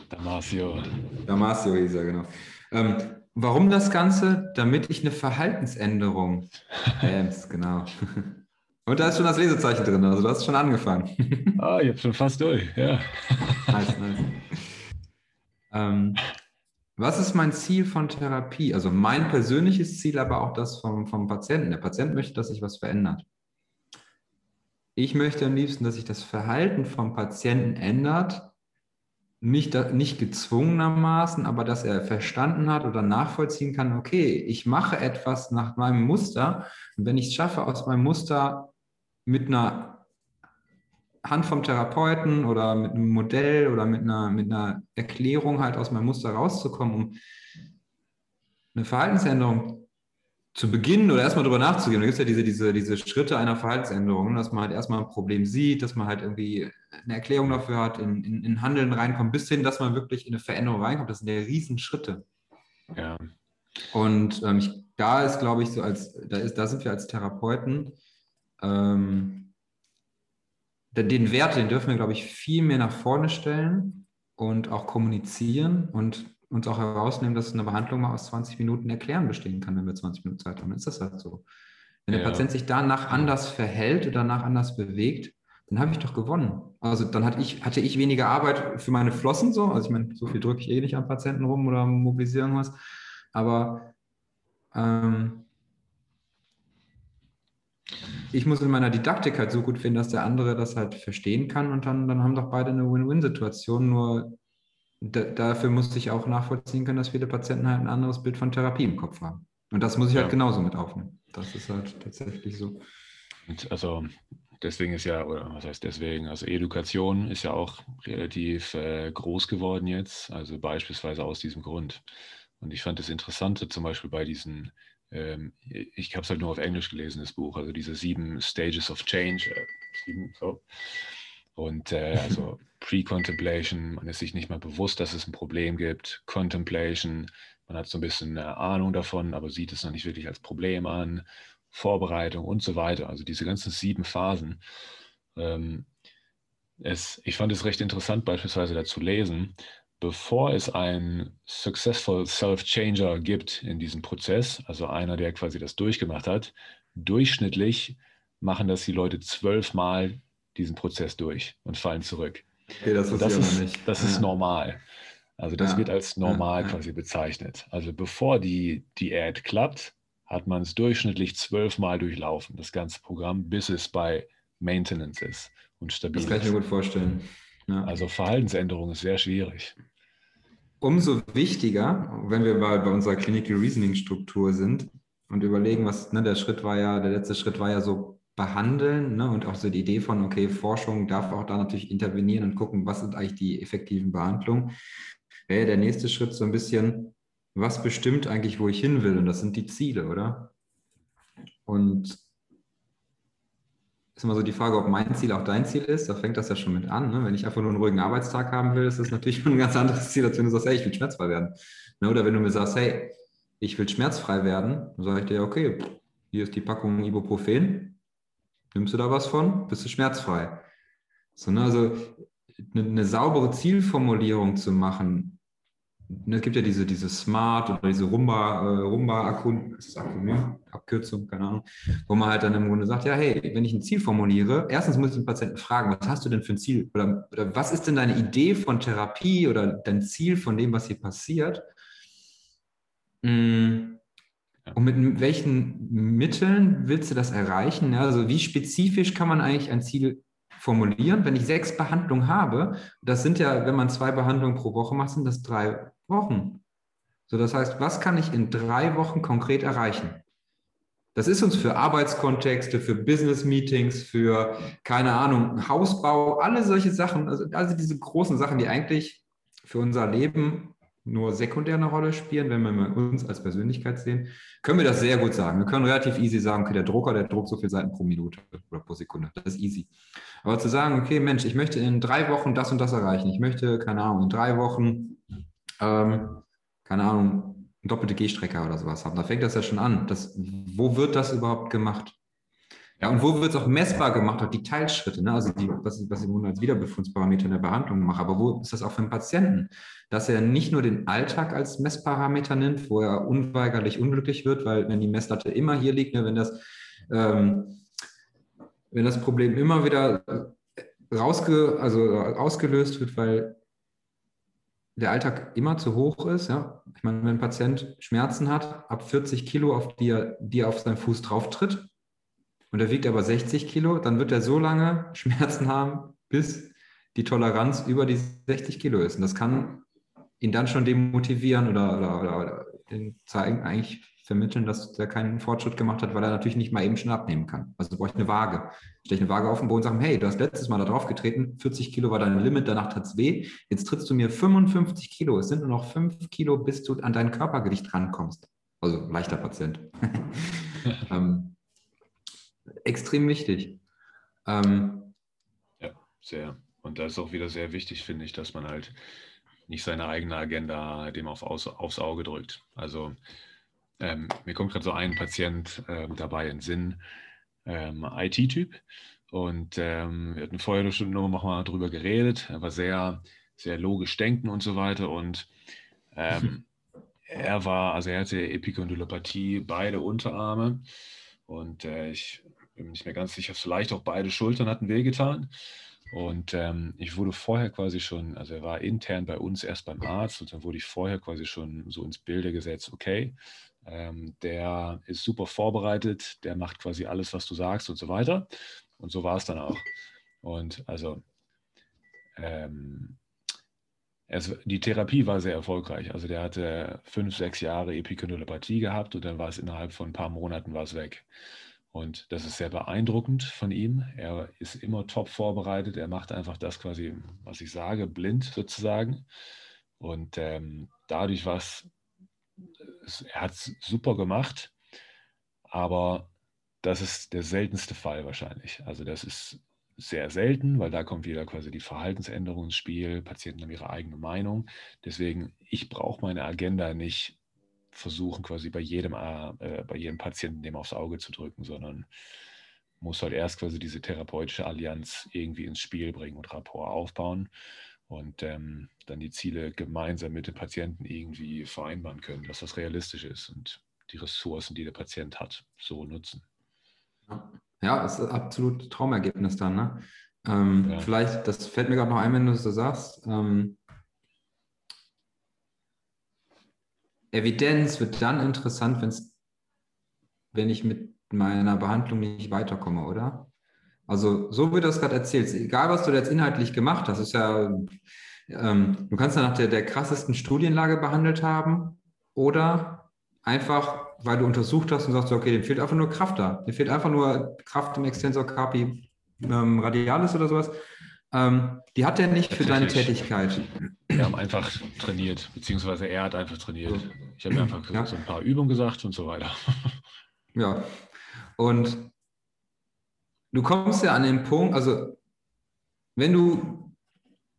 [SPEAKER 1] Damasio.
[SPEAKER 2] Damasio hieß er, genau. Ähm, warum das Ganze? Damit ich eine Verhaltensänderung. [laughs] Bams, genau. Und da ist schon das Lesezeichen drin, also du hast schon angefangen.
[SPEAKER 1] ah, ich habe schon fast durch, ja. nice, nice.
[SPEAKER 2] Ähm, was ist mein Ziel von Therapie? Also mein persönliches Ziel, aber auch das vom, vom Patienten. Der Patient möchte, dass sich was verändert. Ich möchte am liebsten, dass sich das Verhalten vom Patienten ändert, nicht, nicht gezwungenermaßen, aber dass er verstanden hat oder nachvollziehen kann, okay, ich mache etwas nach meinem Muster. Und wenn ich es schaffe, aus meinem Muster mit einer Hand vom Therapeuten oder mit einem Modell oder mit einer, mit einer Erklärung halt aus meinem Muster rauszukommen, um eine Verhaltensänderung zu beginnen oder erstmal drüber nachzugehen. Da gibt es ja diese, diese, diese Schritte einer Verhaltensänderung, dass man halt erstmal ein Problem sieht, dass man halt irgendwie eine Erklärung dafür hat, in, in, in Handeln reinkommt, bis hin, dass man wirklich in eine Veränderung reinkommt. Das sind ja Riesenschritte. Ja. Und ähm, ich, da ist, glaube ich, so als, da ist, da sind wir als Therapeuten, ähm, den Wert, den dürfen wir, glaube ich, viel mehr nach vorne stellen und auch kommunizieren und uns auch herausnehmen, dass eine Behandlung mal aus 20 Minuten erklären bestehen kann, wenn wir 20 Minuten Zeit haben. Dann ist das halt so. Wenn der ja. Patient sich danach anders verhält oder danach anders bewegt, dann habe ich doch gewonnen. Also dann hatte ich, hatte ich weniger Arbeit für meine Flossen so. Also ich meine, so viel drücke ich eh nicht am Patienten rum oder mobilisiere irgendwas. Aber ähm, ich muss in meiner Didaktik halt so gut finden, dass der andere das halt verstehen kann und dann, dann haben doch beide eine Win-Win-Situation. Nur dafür musste ich auch nachvollziehen können, dass viele Patienten halt ein anderes Bild von Therapie im Kopf haben. Und das muss ich halt ja. halt genauso mit aufnehmen. Das ist halt tatsächlich so.
[SPEAKER 1] Und also deswegen ist ja, oder was heißt deswegen, also Education ist ja auch relativ äh, groß geworden jetzt, also beispielsweise aus diesem Grund. Und ich fand das Interessante zum Beispiel bei diesen ähm, ich habe es halt nur auf Englisch gelesen, das Buch, also diese sieben Stages of Change. Äh, sieben, so. Und äh, also Pre-Contemplation, man ist sich nicht mal bewusst, dass es ein Problem gibt. Contemplation, man hat so ein bisschen eine Ahnung davon, aber sieht es noch nicht wirklich als Problem an. Vorbereitung und so weiter. Also diese ganzen sieben Phasen. Ähm, es, ich fand es recht interessant, beispielsweise dazu lesen, bevor es einen Successful Self-Changer gibt in diesem Prozess, also einer, der quasi das durchgemacht hat, durchschnittlich machen das die Leute zwölfmal diesen Prozess durch und fallen zurück.
[SPEAKER 2] Okay, das, das
[SPEAKER 1] ist, das ist normal. Also das ja. wird als normal ja, quasi bezeichnet. Also bevor die Diät klappt, hat man es durchschnittlich zwölfmal durchlaufen, das ganze Programm, bis es bei Maintenance ist und stabil
[SPEAKER 2] Das kann ich mir gut vorstellen.
[SPEAKER 1] Also Verhaltensänderung ist sehr schwierig.
[SPEAKER 2] Umso wichtiger, wenn wir bei, bei unserer Clinical Reasoning Struktur sind und überlegen, was, ne, der Schritt war ja, der letzte Schritt war ja so behandeln ne, und auch so die Idee von, okay, Forschung darf auch da natürlich intervenieren und gucken, was sind eigentlich die effektiven Behandlungen. Wäre der nächste Schritt so ein bisschen, was bestimmt eigentlich, wo ich hin will? Und das sind die Ziele, oder? Und ist immer so die Frage, ob mein Ziel auch dein Ziel ist. Da fängt das ja schon mit an. Ne? Wenn ich einfach nur einen ruhigen Arbeitstag haben will, ist das natürlich ein ganz anderes Ziel, als wenn du sagst, hey, ich will schmerzfrei werden. Ne? Oder wenn du mir sagst, hey, ich will schmerzfrei werden, dann sage ich dir, okay, hier ist die Packung Ibuprofen. Nimmst du da was von? Bist du schmerzfrei. So, ne? Also eine, eine saubere Zielformulierung zu machen, es gibt ja diese, diese Smart oder diese Rumba, äh, Rumba Abkürzung, keine Ahnung, wo man halt dann im Grunde sagt, ja, hey, wenn ich ein Ziel formuliere, erstens muss ich den Patienten fragen, was hast du denn für ein Ziel? Oder, oder was ist denn deine Idee von Therapie oder dein Ziel von dem, was hier passiert? Mm. Und mit welchen Mitteln willst du das erreichen? Also wie spezifisch kann man eigentlich ein Ziel formulieren? Wenn ich sechs Behandlungen habe, das sind ja, wenn man zwei Behandlungen pro Woche macht, sind das drei Wochen. So, das heißt, was kann ich in drei Wochen konkret erreichen? Das ist uns für Arbeitskontexte, für Business-Meetings, für, keine Ahnung, Hausbau, alle solche Sachen, also, also diese großen Sachen, die eigentlich für unser Leben nur sekundär eine Rolle spielen, wenn wir uns als Persönlichkeit sehen, können wir das sehr gut sagen. Wir können relativ easy sagen, okay, der Drucker, der druckt so viele Seiten pro Minute oder pro Sekunde. Das ist easy. Aber zu sagen, okay, Mensch, ich möchte in drei Wochen das und das erreichen. Ich möchte, keine Ahnung, in drei Wochen ähm, keine Ahnung, doppelte Gehstrecke oder sowas haben. Da fängt das ja schon an. Das, wo wird das überhaupt gemacht? Ja, und wo wird es auch messbar gemacht, auch die Teilschritte, ne? also die, was, was ich im als Wiederbefundsparameter in der Behandlung mache, aber wo ist das auch für den Patienten? Dass er nicht nur den Alltag als Messparameter nimmt, wo er unweigerlich unglücklich wird, weil wenn die Messlatte immer hier liegt, ne, wenn, das, ähm, wenn das Problem immer wieder rausge, also ausgelöst wird, weil der Alltag immer zu hoch ist. Ja? Ich meine, wenn ein Patient Schmerzen hat, ab 40 Kilo, auf die er, die er auf seinen Fuß drauf tritt, und er wiegt aber 60 Kilo, dann wird er so lange [laughs] Schmerzen haben, bis die Toleranz über die 60 Kilo ist. Und das kann ihn dann schon demotivieren oder, oder, oder, oder zeigen, eigentlich vermitteln, dass der keinen Fortschritt gemacht hat, weil er natürlich nicht mal eben schon abnehmen kann. Also brauche ich eine Waage. Stelle ich eine Waage auf den Boden und sage, hey, du hast letztes Mal da drauf getreten, 40 Kilo war dein Limit, danach tat es weh. Jetzt trittst du mir 55 Kilo. Es sind nur noch 5 Kilo, bis du an dein Körpergewicht rankommst. Also leichter Patient. [laughs] ähm, extrem wichtig.
[SPEAKER 1] Ähm, ja, sehr. Und da ist auch wieder sehr wichtig, finde ich, dass man halt nicht seine eigene Agenda dem auf, aufs Auge drückt. Also ähm, mir kommt gerade so ein Patient ähm, dabei in Sinn, ähm, IT-Typ. Und ähm, wir hatten vorher schon noch mal drüber geredet. Er war sehr, sehr logisch denken und so weiter. Und ähm, [laughs] er war, also er hatte Epikondylopathie, beide Unterarme. Und äh, ich bin mir nicht mehr ganz sicher, vielleicht auch beide Schultern hatten wehgetan. Und ähm, ich wurde vorher quasi schon, also er war intern bei uns erst beim Arzt und dann wurde ich vorher quasi schon so ins Bilde gesetzt, okay, ähm, der ist super vorbereitet, der macht quasi alles, was du sagst und so weiter. Und so war es dann auch. Und also ähm, es, die Therapie war sehr erfolgreich. Also der hatte fünf, sechs Jahre Epikondylopathie gehabt und dann war es innerhalb von ein paar Monaten war es weg. Und das ist sehr beeindruckend von ihm. Er ist immer top vorbereitet. Er macht einfach das quasi, was ich sage, blind sozusagen. Und ähm, dadurch war es er hat es super gemacht. aber das ist der seltenste Fall wahrscheinlich. Also das ist sehr selten, weil da kommt wieder quasi die Verhaltensänderung ins Spiel. Patienten haben ihre eigene Meinung. Deswegen, ich brauche meine Agenda nicht versuchen, quasi bei jedem, äh, bei jedem Patienten dem aufs Auge zu drücken, sondern muss halt erst quasi diese therapeutische Allianz irgendwie ins Spiel bringen und Rapport aufbauen und ähm, dann die Ziele gemeinsam mit dem Patienten irgendwie vereinbaren können, dass das realistisch ist und die Ressourcen, die der Patient hat, so nutzen.
[SPEAKER 2] Ja, das ist absolut Traumergebnis dann. Ne? Ähm, ja. Vielleicht, das fällt mir gerade noch ein, wenn du es so sagst. Ähm, Evidenz wird dann interessant, wenn's, wenn ich mit meiner Behandlung nicht weiterkomme, oder? Also, so wie du das gerade erzählst, egal was du jetzt inhaltlich gemacht hast, ist ja, ähm, du kannst ja nach der, der krassesten Studienlage behandelt haben oder einfach, weil du untersucht hast und sagst, okay, dem fehlt einfach nur Kraft da. Dem fehlt einfach nur Kraft im Extensor Carpi ähm, Radialis oder sowas. Ähm, die hat er nicht für deine Tätigkeit.
[SPEAKER 1] Wir haben einfach trainiert, beziehungsweise er hat einfach trainiert. Ich habe einfach ja. so ein paar Übungen gesagt und so weiter. [laughs]
[SPEAKER 2] Ja, und du kommst ja an den Punkt, also wenn du,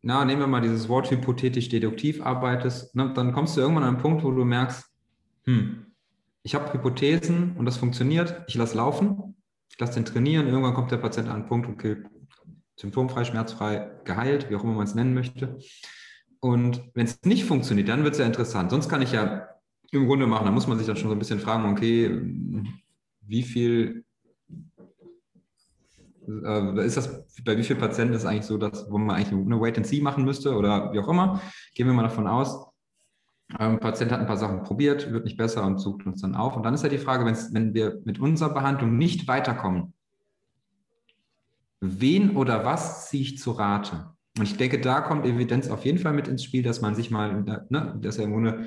[SPEAKER 2] na, nehmen wir mal dieses Wort hypothetisch-deduktiv arbeitest, ne, dann kommst du irgendwann an einen Punkt, wo du merkst, hm, ich habe Hypothesen und das funktioniert, ich lasse laufen, ich lasse den trainieren, irgendwann kommt der Patient an einen Punkt, okay, symptomfrei, schmerzfrei, geheilt, wie auch immer man es nennen möchte. Und wenn es nicht funktioniert, dann wird es ja interessant. Sonst kann ich ja im Grunde machen, da muss man sich dann schon so ein bisschen fragen, okay, wie viel äh, ist das, bei wie vielen Patienten ist eigentlich so, dass, wo man eigentlich eine Wait and See machen müsste oder wie auch immer? Gehen wir mal davon aus, ein ähm, Patient hat ein paar Sachen probiert, wird nicht besser und sucht uns dann auf. Und dann ist ja die Frage, wenn wir mit unserer Behandlung nicht weiterkommen, wen oder was ziehe ich zu Rate? Und ich denke, da kommt Evidenz auf jeden Fall mit ins Spiel, dass man sich mal, ne, dass ja im Grunde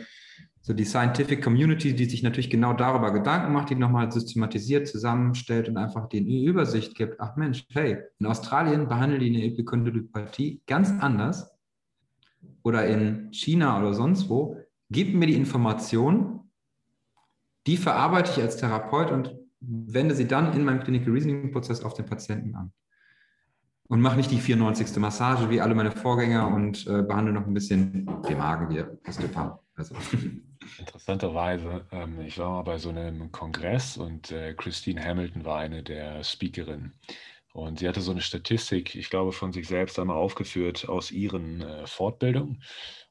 [SPEAKER 2] so die Scientific Community, die sich natürlich genau darüber Gedanken macht, die nochmal systematisiert zusammenstellt und einfach die Übersicht gibt. Ach Mensch, hey, in Australien behandeln die eine Epikondylopathie ganz anders oder in China oder sonst wo. Gib mir die Information, die verarbeite ich als Therapeut und wende sie dann in meinem Clinical Reasoning Prozess auf den Patienten an. Und mache nicht die 94. Massage wie alle meine Vorgänger und äh, behandle noch ein bisschen den Magen Osteopath. Also. [laughs]
[SPEAKER 1] Interessanterweise, ähm, ich war mal bei so einem Kongress und äh, Christine Hamilton war eine der Speakerinnen. Und sie hatte so eine Statistik, ich glaube, von sich selbst einmal aufgeführt aus ihren äh, Fortbildungen.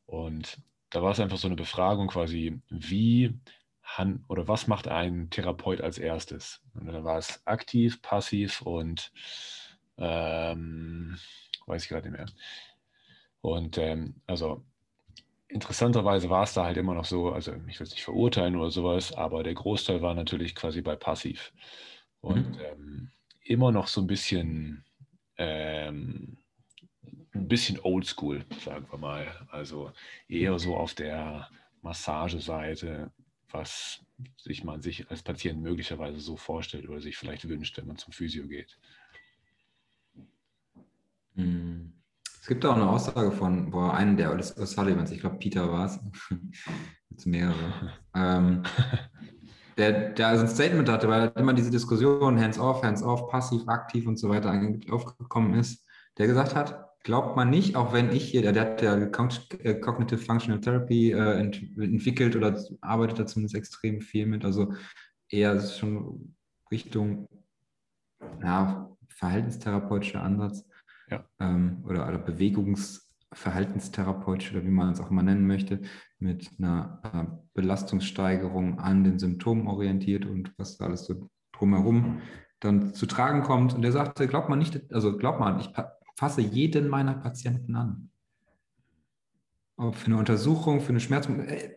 [SPEAKER 1] Und da war es einfach so eine Befragung quasi, wie han oder was macht ein Therapeut als erstes? Und dann war es aktiv, passiv und ähm, weiß ich gerade nicht mehr. Und ähm, also interessanterweise war es da halt immer noch so, also ich will es nicht verurteilen oder sowas, aber der Großteil war natürlich quasi bei Passiv. Und mhm. ähm, immer noch so ein bisschen, ähm, ein bisschen oldschool, sagen wir mal. Also eher so auf der Massageseite, was sich man sich als Patient möglicherweise so vorstellt oder sich vielleicht wünscht, wenn man zum Physio geht.
[SPEAKER 2] Mhm. Es gibt auch eine Aussage von boah, einem der O'Sullivans, ich glaube Peter war es, jetzt mehrere, ähm, der, der also ein Statement hatte, weil immer diese Diskussion hands-off, hands-off, passiv, aktiv und so weiter aufgekommen ist, der gesagt hat, glaubt man nicht, auch wenn ich hier, der, der hat ja äh, Cognitive Functional Therapy äh, ent, entwickelt oder arbeitet da zumindest extrem viel mit, also eher schon Richtung ja, verhaltenstherapeutischer Ansatz ja. ähm, oder, oder Bewegungsverhaltenstherapeutisch oder wie man es auch immer nennen möchte, mit einer äh, Belastungssteigerung an den Symptomen orientiert und was da alles so drumherum dann zu tragen kommt. Und der sagte, glaubt man nicht, also glaubt man, ich fasse jeden meiner Patienten an. Ob für eine Untersuchung, für eine Schmerz, äh,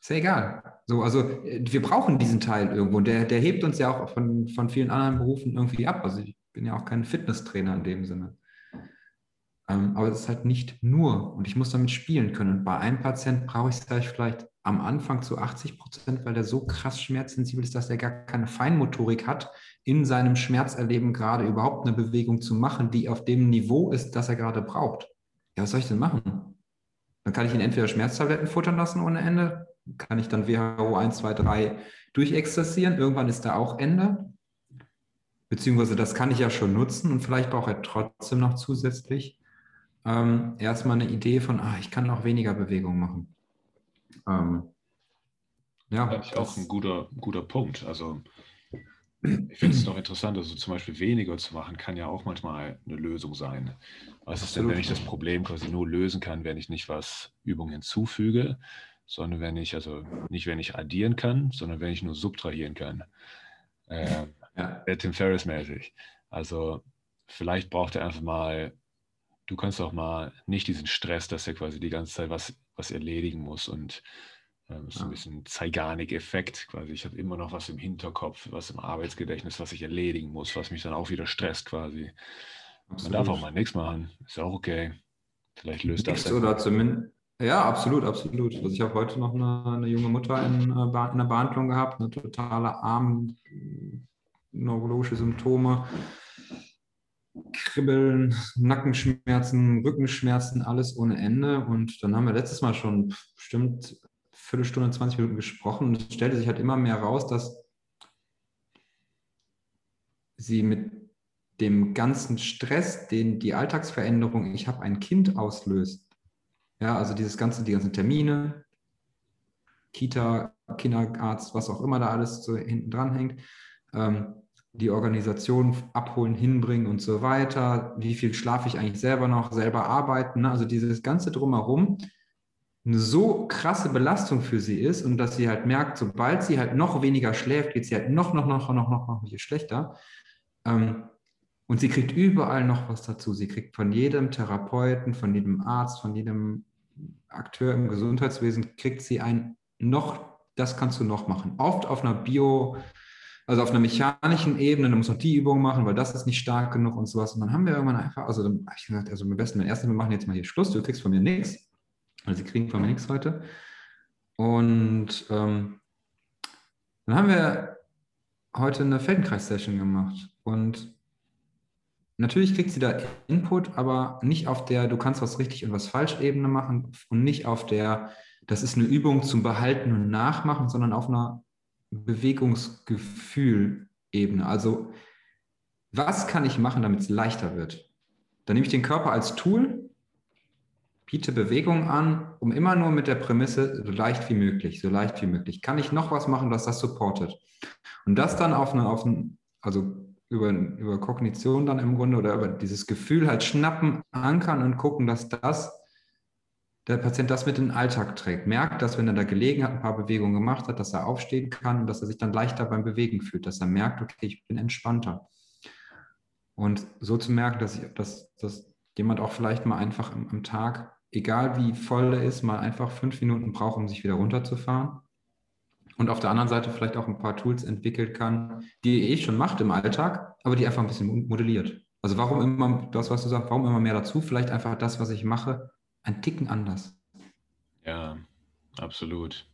[SPEAKER 2] ist ja egal. So, also wir brauchen diesen Teil irgendwo. Und der, der hebt uns ja auch von, von vielen anderen Berufen irgendwie ab. Also ich bin ja auch kein Fitnesstrainer in dem Sinne. Ähm, aber es ist halt nicht nur und ich muss damit spielen können. Bei einem Patient brauche ich es vielleicht am Anfang zu 80 Prozent, weil der so krass schmerzsensibel ist, dass er gar keine Feinmotorik hat, in seinem Schmerzerleben gerade überhaupt eine Bewegung zu machen, die auf dem Niveau ist, das er gerade braucht. Ja, was soll ich denn machen? Dann kann ich ihn entweder Schmerztabletten futtern lassen ohne Ende, kann ich dann WHO 1, 2, 3 durchexerzieren. Irgendwann ist da auch Ende. Beziehungsweise das kann ich ja schon nutzen und vielleicht braucht er trotzdem noch zusätzlich ähm, erstmal eine Idee von, ah, ich kann auch weniger Bewegung machen.
[SPEAKER 1] Ähm, ja, das ist auch ein guter, guter Punkt. Also ich finde es noch interessant, also zum Beispiel weniger zu machen, kann ja auch manchmal eine Lösung sein. Was ist denn, wenn ich das Problem quasi nur lösen kann, wenn ich nicht was Übungen hinzufüge, sondern wenn ich, also nicht wenn ich addieren kann, sondern wenn ich nur subtrahieren kann. Äh, ja. Tim Ferriss mäßig. Also vielleicht braucht er einfach mal, du kannst auch mal nicht diesen Stress, dass er quasi die ganze Zeit was, was erledigen muss und ähm, ist ein bisschen Zeigarnik-Effekt quasi. Ich habe immer noch was im Hinterkopf, was im Arbeitsgedächtnis, was ich erledigen muss, was mich dann auch wieder stresst quasi. Absolut. Man darf auch mal nichts machen, ist auch okay. Vielleicht löst das.
[SPEAKER 2] Oder zumindest, ja, absolut, absolut. Also ich habe heute noch eine, eine junge Mutter in, äh, in der Behandlung gehabt, eine totale Arm, neurologische Symptome, Kribbeln, Nackenschmerzen, Rückenschmerzen, alles ohne Ende. Und dann haben wir letztes Mal schon bestimmt Viertelstunde, 20 Minuten gesprochen und es stellte sich halt immer mehr raus, dass sie mit dem ganzen Stress, den die Alltagsveränderung, ich habe ein Kind auslöst, ja, also dieses ganze, die ganzen Termine, Kita, Kinderarzt, was auch immer da alles so hinten dran hängt, ähm, die Organisation abholen, hinbringen und so weiter, wie viel schlafe ich eigentlich selber noch, selber arbeiten, ne? also dieses ganze drumherum, eine so krasse Belastung für sie ist und dass sie halt merkt, sobald sie halt noch weniger schläft, geht sie halt noch, noch, noch, noch, noch, noch schlechter. Ähm, und sie kriegt überall noch was dazu. Sie kriegt von jedem Therapeuten, von jedem Arzt, von jedem Akteur im Gesundheitswesen, kriegt sie ein noch, das kannst du noch machen. Oft auf einer Bio, also auf einer mechanischen Ebene, dann muss noch die Übung machen, weil das ist nicht stark genug und sowas. Und dann haben wir irgendwann einfach, also dann habe ich gesagt, also am besten, ersten, wir machen jetzt mal hier Schluss, du kriegst von mir nichts. Also sie kriegen von mir nichts heute. Und ähm, dann haben wir heute eine Feldenkreis-Session gemacht. Und natürlich kriegt sie da Input, aber nicht auf der, du kannst was richtig und was falsch Ebene machen und nicht auf der, das ist eine Übung zum Behalten und Nachmachen, sondern auf einer Bewegungsgefühl-Ebene. Also, was kann ich machen, damit es leichter wird? Dann nehme ich den Körper als Tool biete Bewegung an, um immer nur mit der Prämisse, so leicht wie möglich, so leicht wie möglich. Kann ich noch was machen, was das supportet? Und das dann auf eine, auf also über, über Kognition dann im Grunde oder über dieses Gefühl halt schnappen, ankern und gucken, dass das, der Patient das mit in den Alltag trägt. Merkt, dass wenn er da gelegen hat, ein paar Bewegungen gemacht hat, dass er aufstehen kann und dass er sich dann leichter beim Bewegen fühlt, dass er merkt, okay, ich bin entspannter. Und so zu merken, dass, ich, dass, dass jemand auch vielleicht mal einfach am, am Tag egal wie voll er ist, mal einfach fünf Minuten braucht, um sich wieder runterzufahren. Und auf der anderen Seite vielleicht auch ein paar Tools entwickelt kann, die er eh schon macht im Alltag, aber die einfach ein bisschen modelliert. Also warum immer, das, was du sagst, warum immer mehr dazu? Vielleicht einfach das, was ich mache, ein Ticken anders.
[SPEAKER 1] Ja, absolut.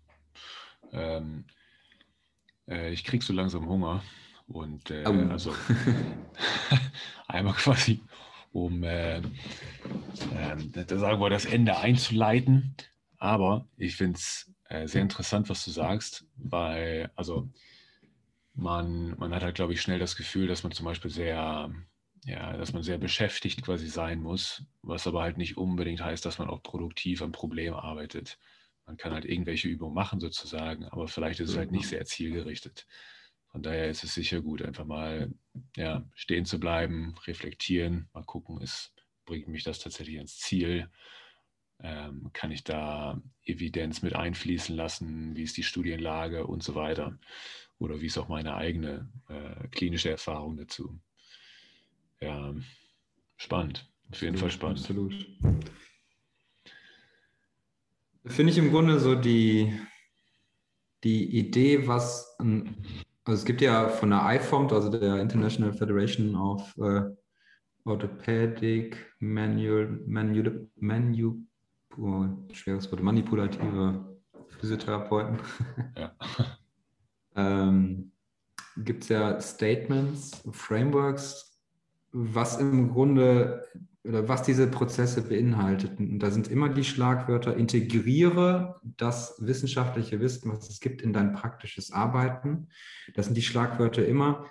[SPEAKER 1] Ähm, äh, ich krieg so langsam Hunger und äh, oh. also [laughs] einmal quasi um äh, äh, sagen wir, das Ende einzuleiten. Aber ich finde es äh, sehr interessant, was du sagst, weil, also man, man hat halt, glaube ich, schnell das Gefühl, dass man zum Beispiel sehr, ja, dass man sehr beschäftigt quasi sein muss, was aber halt nicht unbedingt heißt, dass man auch produktiv am Problem arbeitet. Man kann halt irgendwelche Übungen machen sozusagen, aber vielleicht ist es halt nicht sehr zielgerichtet. Von daher ist es sicher gut, einfach mal ja, stehen zu bleiben, reflektieren, mal gucken, ist, bringt mich das tatsächlich ans Ziel? Ähm, kann ich da Evidenz mit einfließen lassen? Wie ist die Studienlage und so weiter? Oder wie ist auch meine eigene äh, klinische Erfahrung dazu? Ja, spannend. Auf jeden Fall spannend. Absolut.
[SPEAKER 2] Finde ich im Grunde so die, die Idee, was ein also es gibt ja von der IFOMT, also der International Federation of uh, Orthopedic Manual, Manual, Manual oh, schweres Wort, manipulative Physiotherapeuten. Ja. [laughs] ähm, gibt es ja Statements, Frameworks, was im Grunde oder was diese Prozesse beinhaltet. Und da sind immer die Schlagwörter, integriere das wissenschaftliche Wissen, was es gibt, in dein praktisches Arbeiten. Das sind die Schlagwörter immer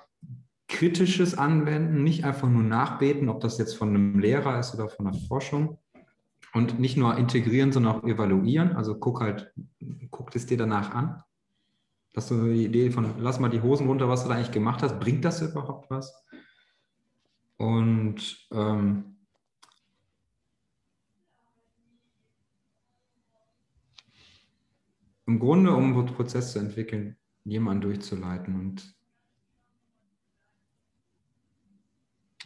[SPEAKER 2] kritisches Anwenden, nicht einfach nur nachbeten, ob das jetzt von einem Lehrer ist oder von der Forschung. Und nicht nur integrieren, sondern auch evaluieren. Also guck halt, guck es dir danach an. Hast du die Idee von, lass mal die Hosen runter, was du da eigentlich gemacht hast. Bringt das überhaupt was? Und ähm, im Grunde, um einen Prozess zu entwickeln, jemanden durchzuleiten. Und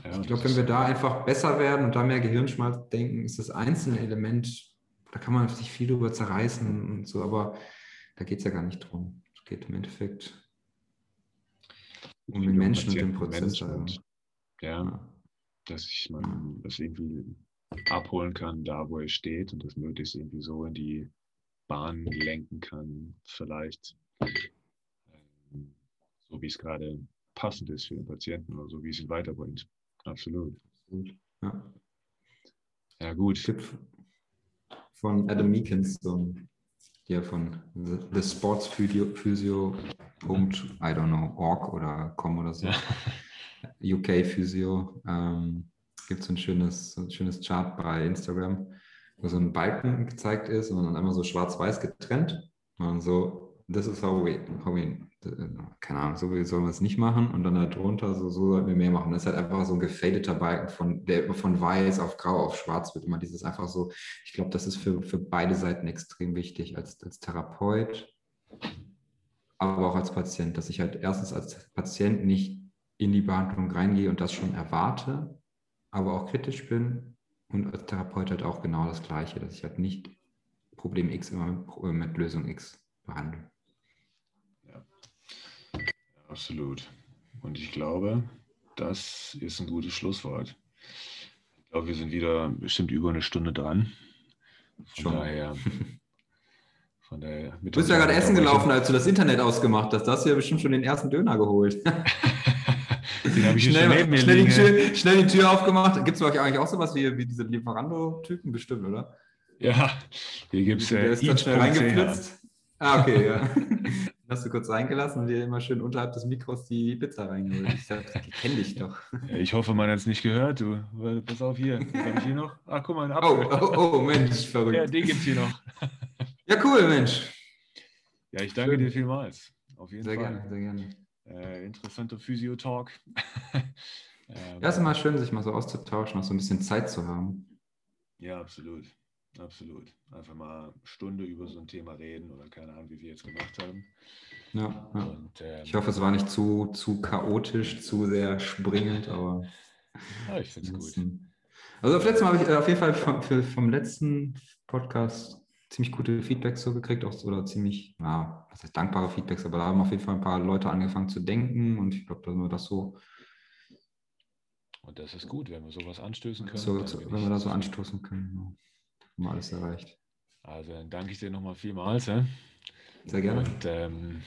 [SPEAKER 2] ja, ich glaube, wenn wir da einfach besser werden und da mehr Gehirnschmalz denken, ist das einzelne Element, da kann man sich viel drüber zerreißen und so, aber da geht es ja gar nicht drum. Es geht im Endeffekt um den Menschen und den Prozess.
[SPEAKER 1] Ja, ja, dass ich man das irgendwie abholen kann, da wo er steht und das möglichst irgendwie so in die Bahn lenken kann, vielleicht ähm, so wie es gerade passend ist für den Patienten oder so wie es ihn weiterbringt. Absolut. Ja, ja gut.
[SPEAKER 2] Von Adam Meekins, hier von The, the Sports Physio, Physio. I don't know, org oder com oder so. Ja. [laughs] UK Physio. Ähm, Gibt es ein schönes, ein schönes Chart bei Instagram wo so ein Balken gezeigt ist und dann einmal so schwarz-weiß getrennt. Und so, this is how we, how we, keine Ahnung, so sollen wir es nicht machen. Und dann darunter, so, so sollten wir mehr machen. Das ist halt einfach so ein gefadeter Balken, von, der von weiß auf grau auf schwarz wird. Immer dieses einfach so, ich glaube, das ist für, für beide Seiten extrem wichtig, als, als Therapeut, aber auch als Patient, dass ich halt erstens als Patient nicht in die Behandlung reingehe und das schon erwarte, aber auch kritisch bin und als Therapeut halt auch genau das Gleiche, dass ich halt nicht Problem X immer mit Lösung X behandle.
[SPEAKER 1] Ja. Absolut. Und ich glaube, das ist ein gutes Schlusswort. Ich glaube, wir sind wieder bestimmt über eine Stunde dran. Von Schon. daher.
[SPEAKER 2] Von daher du bist ja gerade essen gelaufen, als du das Internet ausgemacht hast. Da hast du ja bestimmt schon den ersten Döner geholt. [laughs] Den habe ich schnell, neben mir schnell, die Tür, schnell die Tür aufgemacht. Gibt es bei euch eigentlich auch sowas wie, wie diese Lieferando-Typen? Bestimmt, oder?
[SPEAKER 1] Ja, hier gibt es. Äh,
[SPEAKER 2] der ist dann schnell reingeflitzt. Ah, okay, ja. [laughs] hast du kurz reingelassen und dir immer schön unterhalb des Mikros die Pizza reingeholt. Ich sag, ich kenne dich doch.
[SPEAKER 1] Ja, ich hoffe, man hat es nicht gehört. Du, pass auf hier. Habe ich hier noch? Ah, guck mal, ein
[SPEAKER 2] Apfel. Oh, oh, oh, Mensch, [laughs] verrückt.
[SPEAKER 1] Ja, den gibt es hier noch.
[SPEAKER 2] Ja, cool, Mensch.
[SPEAKER 1] Ja, ich danke schön. dir vielmals. Auf jeden
[SPEAKER 2] sehr
[SPEAKER 1] Fall.
[SPEAKER 2] Sehr gerne, sehr gerne
[SPEAKER 1] äh, interessanter Physio-Talk. [laughs]
[SPEAKER 2] ja, ist immer schön, sich mal so auszutauschen, auch so ein bisschen Zeit zu haben.
[SPEAKER 1] Ja, absolut. Absolut. Einfach mal eine Stunde über so ein Thema reden oder keine Ahnung, wie wir jetzt gemacht haben.
[SPEAKER 2] Ja, ja. Und, ähm, ich hoffe, es war nicht zu, zu chaotisch, zu sehr springend, aber.
[SPEAKER 1] Ja, ich finde es gut.
[SPEAKER 2] Also, auf, letzten Mal habe ich äh, auf jeden Fall vom, vom letzten Podcast ziemlich gute Feedbacks so gekriegt, auch, oder ziemlich, ja, was heißt dankbare Feedbacks, aber da haben auf jeden Fall ein paar Leute angefangen zu denken und ich glaube, dass wir das so.
[SPEAKER 1] Und das ist gut, wenn wir sowas anstößen können.
[SPEAKER 2] So, wenn wir da so anstoßen können, ja. haben wir alles erreicht.
[SPEAKER 1] Also dann danke ich dir nochmal vielmals. Ja?
[SPEAKER 2] Sehr gerne.
[SPEAKER 1] Und ähm,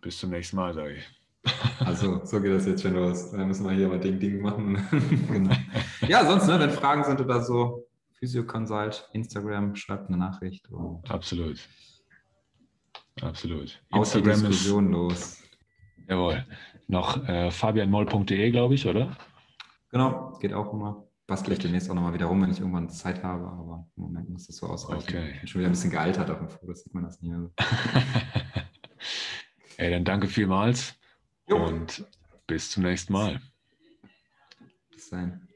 [SPEAKER 1] bis zum nächsten Mal, sage ich. [laughs]
[SPEAKER 2] Also, so geht das jetzt schon los. Dann müssen wir hier mal Ding, Ding machen. [laughs] genau. Ja, sonst, ne, wenn Fragen sind oder so, Physioconsult, Instagram, schreibt eine Nachricht.
[SPEAKER 1] Absolut. Absolut.
[SPEAKER 2] Diskussion ist, los.
[SPEAKER 1] Jawohl. Noch äh, fabianmoll.de, glaube ich, oder?
[SPEAKER 2] Genau, geht auch immer. Bastel ich demnächst auch nochmal wieder rum, wenn ich irgendwann Zeit habe, aber im Moment muss das so ausreichen. Okay. Ich bin schon wieder ein bisschen gealtert auf dem Foto, sieht man das nicht mehr. [laughs]
[SPEAKER 1] Ey, dann danke vielmals jo. und bis zum nächsten Mal.
[SPEAKER 2] Bis dann.